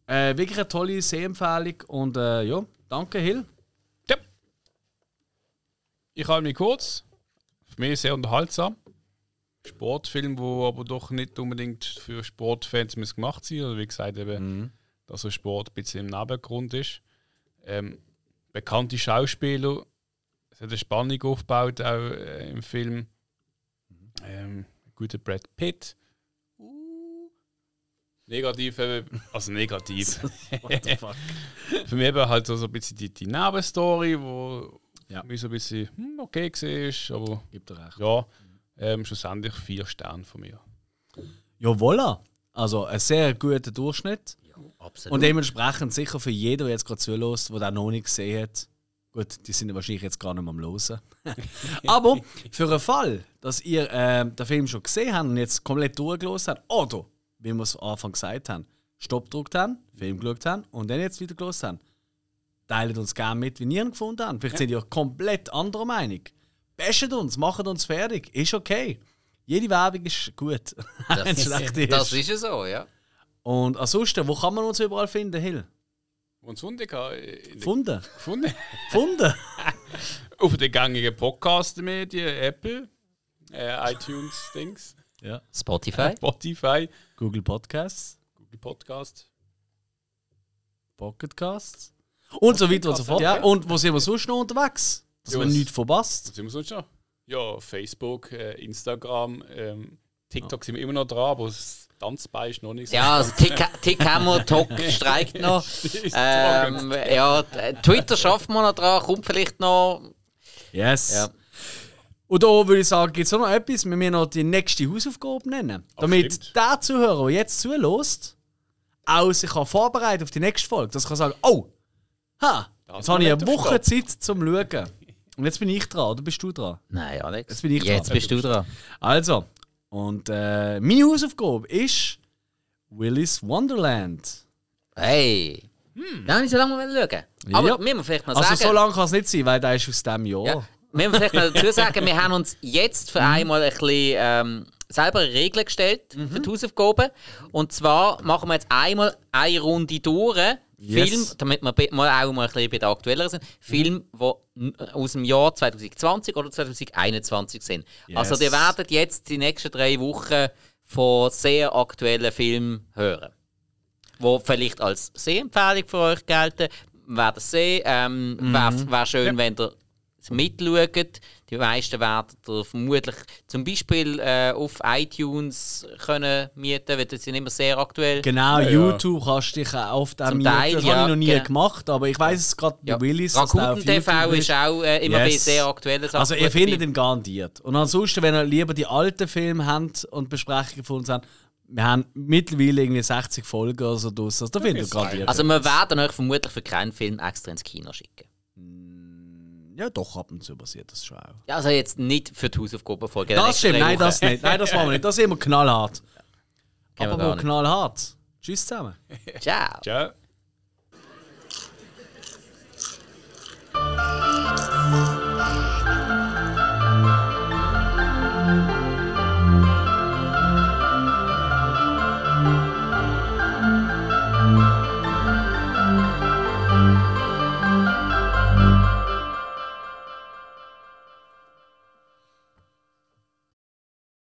[SPEAKER 3] äh, wirklich eine tolle Sehempfehlung und äh, ja, danke Hill.
[SPEAKER 1] Ja. Ich halte mich kurz. Für mich sehr unterhaltsam. Sportfilm, wo aber doch nicht unbedingt für Sportfans muss gemacht sein. Oder wie gesagt, eben, dass so Sport ein bisschen im Nebengrund ist. Ähm, bekannte Schauspieler. Es hat eine Spannung aufgebaut auch äh, im Film. Ähm, guter Brad Pitt. Uh. Negativ, eben, also negativ.
[SPEAKER 3] What the fuck?
[SPEAKER 1] Für mich eben halt so so ein bisschen die, die Nebenstory, wo
[SPEAKER 3] Ja.
[SPEAKER 1] mir so ein bisschen hm, okay gesehen ist, aber
[SPEAKER 3] Gibt er recht.
[SPEAKER 1] ja, ähm, schlussendlich vier Sterne von mir.
[SPEAKER 3] Ja, voilà. Also ein sehr guter Durchschnitt.
[SPEAKER 2] Absolut.
[SPEAKER 3] Und dementsprechend sicher für jeden, der jetzt gerade zulässt, der das noch nicht gesehen hat. Gut, die sind ja wahrscheinlich jetzt gar nicht mehr am Losen. Aber für den Fall, dass ihr ähm, den Film schon gesehen habt und jetzt komplett durchgelost habt, oder, wie wir es am Anfang gesagt haben, Stopp gedrückt haben, Film geschaut haben und dann jetzt wieder gelost haben, teilt uns gerne mit, wie ihr ihn gefunden habt. Vielleicht seid ihr komplett anderer Meinung. Bashet uns, macht uns fertig, ist okay. Jede Werbung ist gut. Es schlecht ist.
[SPEAKER 2] Das ist ja so, ja.
[SPEAKER 3] Und ansonsten, wo kann man uns überall finden, Hill?
[SPEAKER 1] Und äh, der-
[SPEAKER 3] Gefunden?
[SPEAKER 1] gefunden.
[SPEAKER 3] Gefunden?
[SPEAKER 1] Auf den gängigen Podcast-Medien, Apple, äh, iTunes, Dings,
[SPEAKER 3] Ja.
[SPEAKER 2] Spotify.
[SPEAKER 1] Spotify,
[SPEAKER 3] Google Podcasts,
[SPEAKER 1] Google Podcast.
[SPEAKER 3] Pocketcasts und so weiter und so fort. Ja, und wo sind wir sonst noch unterwegs? Dass
[SPEAKER 1] Ja,
[SPEAKER 3] man nichts verpasst.
[SPEAKER 1] Was sind wir sonst noch? Ja, Facebook, äh, Instagram, ähm, TikTok sind wir immer noch dran, aber Tanzbein ist noch nicht so.
[SPEAKER 2] Ja, also Hammer, Talk streikt noch. Ähm, ja, Twitter schaffen wir noch dran, kommt vielleicht noch.
[SPEAKER 3] Yes.
[SPEAKER 2] Ja.
[SPEAKER 3] Und da würde ich sagen, gibt es auch noch etwas, wir müssen noch die nächste Hausaufgabe nennen. Damit
[SPEAKER 1] stimmt.
[SPEAKER 3] der Zuhörer, der jetzt zulässt, auch sich kann vorbereiten auf die nächste Folge. Dass er kann sagen, oh, ha,
[SPEAKER 1] Das
[SPEAKER 3] jetzt habe ich eine Woche
[SPEAKER 1] Stopp.
[SPEAKER 3] Zeit zum Schauen. Und jetzt bin ich dran, oder bist du dran?
[SPEAKER 2] Nein, Alex.
[SPEAKER 3] Jetzt bin ich
[SPEAKER 2] Jetzt
[SPEAKER 3] dran.
[SPEAKER 2] bist du dran.
[SPEAKER 3] Also, und äh, meine Hausaufgabe ist Willis Wonderland.
[SPEAKER 2] Hey. Da habe ich so lange mal schauen. Aber
[SPEAKER 3] Ja.
[SPEAKER 2] müssen wir vielleicht noch
[SPEAKER 3] Also
[SPEAKER 2] sagen.
[SPEAKER 3] so lange kann es nicht sein, weil der ist aus diesem Jahr.
[SPEAKER 2] Ja. Wir müssen vielleicht noch dazu sagen, wir haben uns jetzt für einmal ein bisschen ähm, selber Regeln gestellt für die Hausaufgaben. Und zwar machen wir jetzt einmal eine Runde durch.
[SPEAKER 3] Yes.
[SPEAKER 2] Film, damit wir mal auch mal ein bisschen bei den aktuelleren sind. Film, die aus dem Jahr 2020 oder 2021 sind. Also,
[SPEAKER 3] Yes.
[SPEAKER 2] ihr werdet jetzt die nächsten drei Wochen von sehr aktuellen Filmen hören die vielleicht als Sehempfehlung für euch gelten. Wer das sehen, ähm, wäre wär schön, wenn ihr mitschaut. Die meisten werden ihr vermutlich zum Beispiel äh, auf iTunes können mieten, weil das sind immer sehr aktuell.
[SPEAKER 3] Genau,
[SPEAKER 1] Ja, ja.
[SPEAKER 3] YouTube kannst du dich auch auf dem
[SPEAKER 2] Zum
[SPEAKER 3] mieten.
[SPEAKER 2] Teil,
[SPEAKER 3] Das
[SPEAKER 2] ja,
[SPEAKER 3] habe ich noch nie
[SPEAKER 2] genau.
[SPEAKER 3] gemacht, aber ich weiß es gerade bei
[SPEAKER 2] Ja.
[SPEAKER 3] Willis.
[SPEAKER 2] Rakuten TV ist auch äh, immer
[SPEAKER 3] Yes.
[SPEAKER 2] sehr aktuellen Sachen.
[SPEAKER 3] Also ihr findet ihn garantiert. Und ansonsten, wenn ihr lieber die alten Filme habt und Besprechungen von uns habt, wir haben mittlerweile irgendwie 60 Folgen oder so draus. Also da findet ihr garantiert.
[SPEAKER 2] Also wir werden euch vermutlich für keinen Film extra ins Kino schicken.
[SPEAKER 3] Ja, doch, ab und zu passiert das schon auch.
[SPEAKER 2] Ja, Also jetzt nicht für die Hausaufgabenfolge.
[SPEAKER 3] Das stimmt, nein, das nicht. Nein, das machen wir nicht. Das ist immer knallhart.
[SPEAKER 2] Wir
[SPEAKER 3] Aber
[SPEAKER 2] nicht.
[SPEAKER 3] knallhart. Tschüss zusammen.
[SPEAKER 2] Ciao.
[SPEAKER 1] Ciao.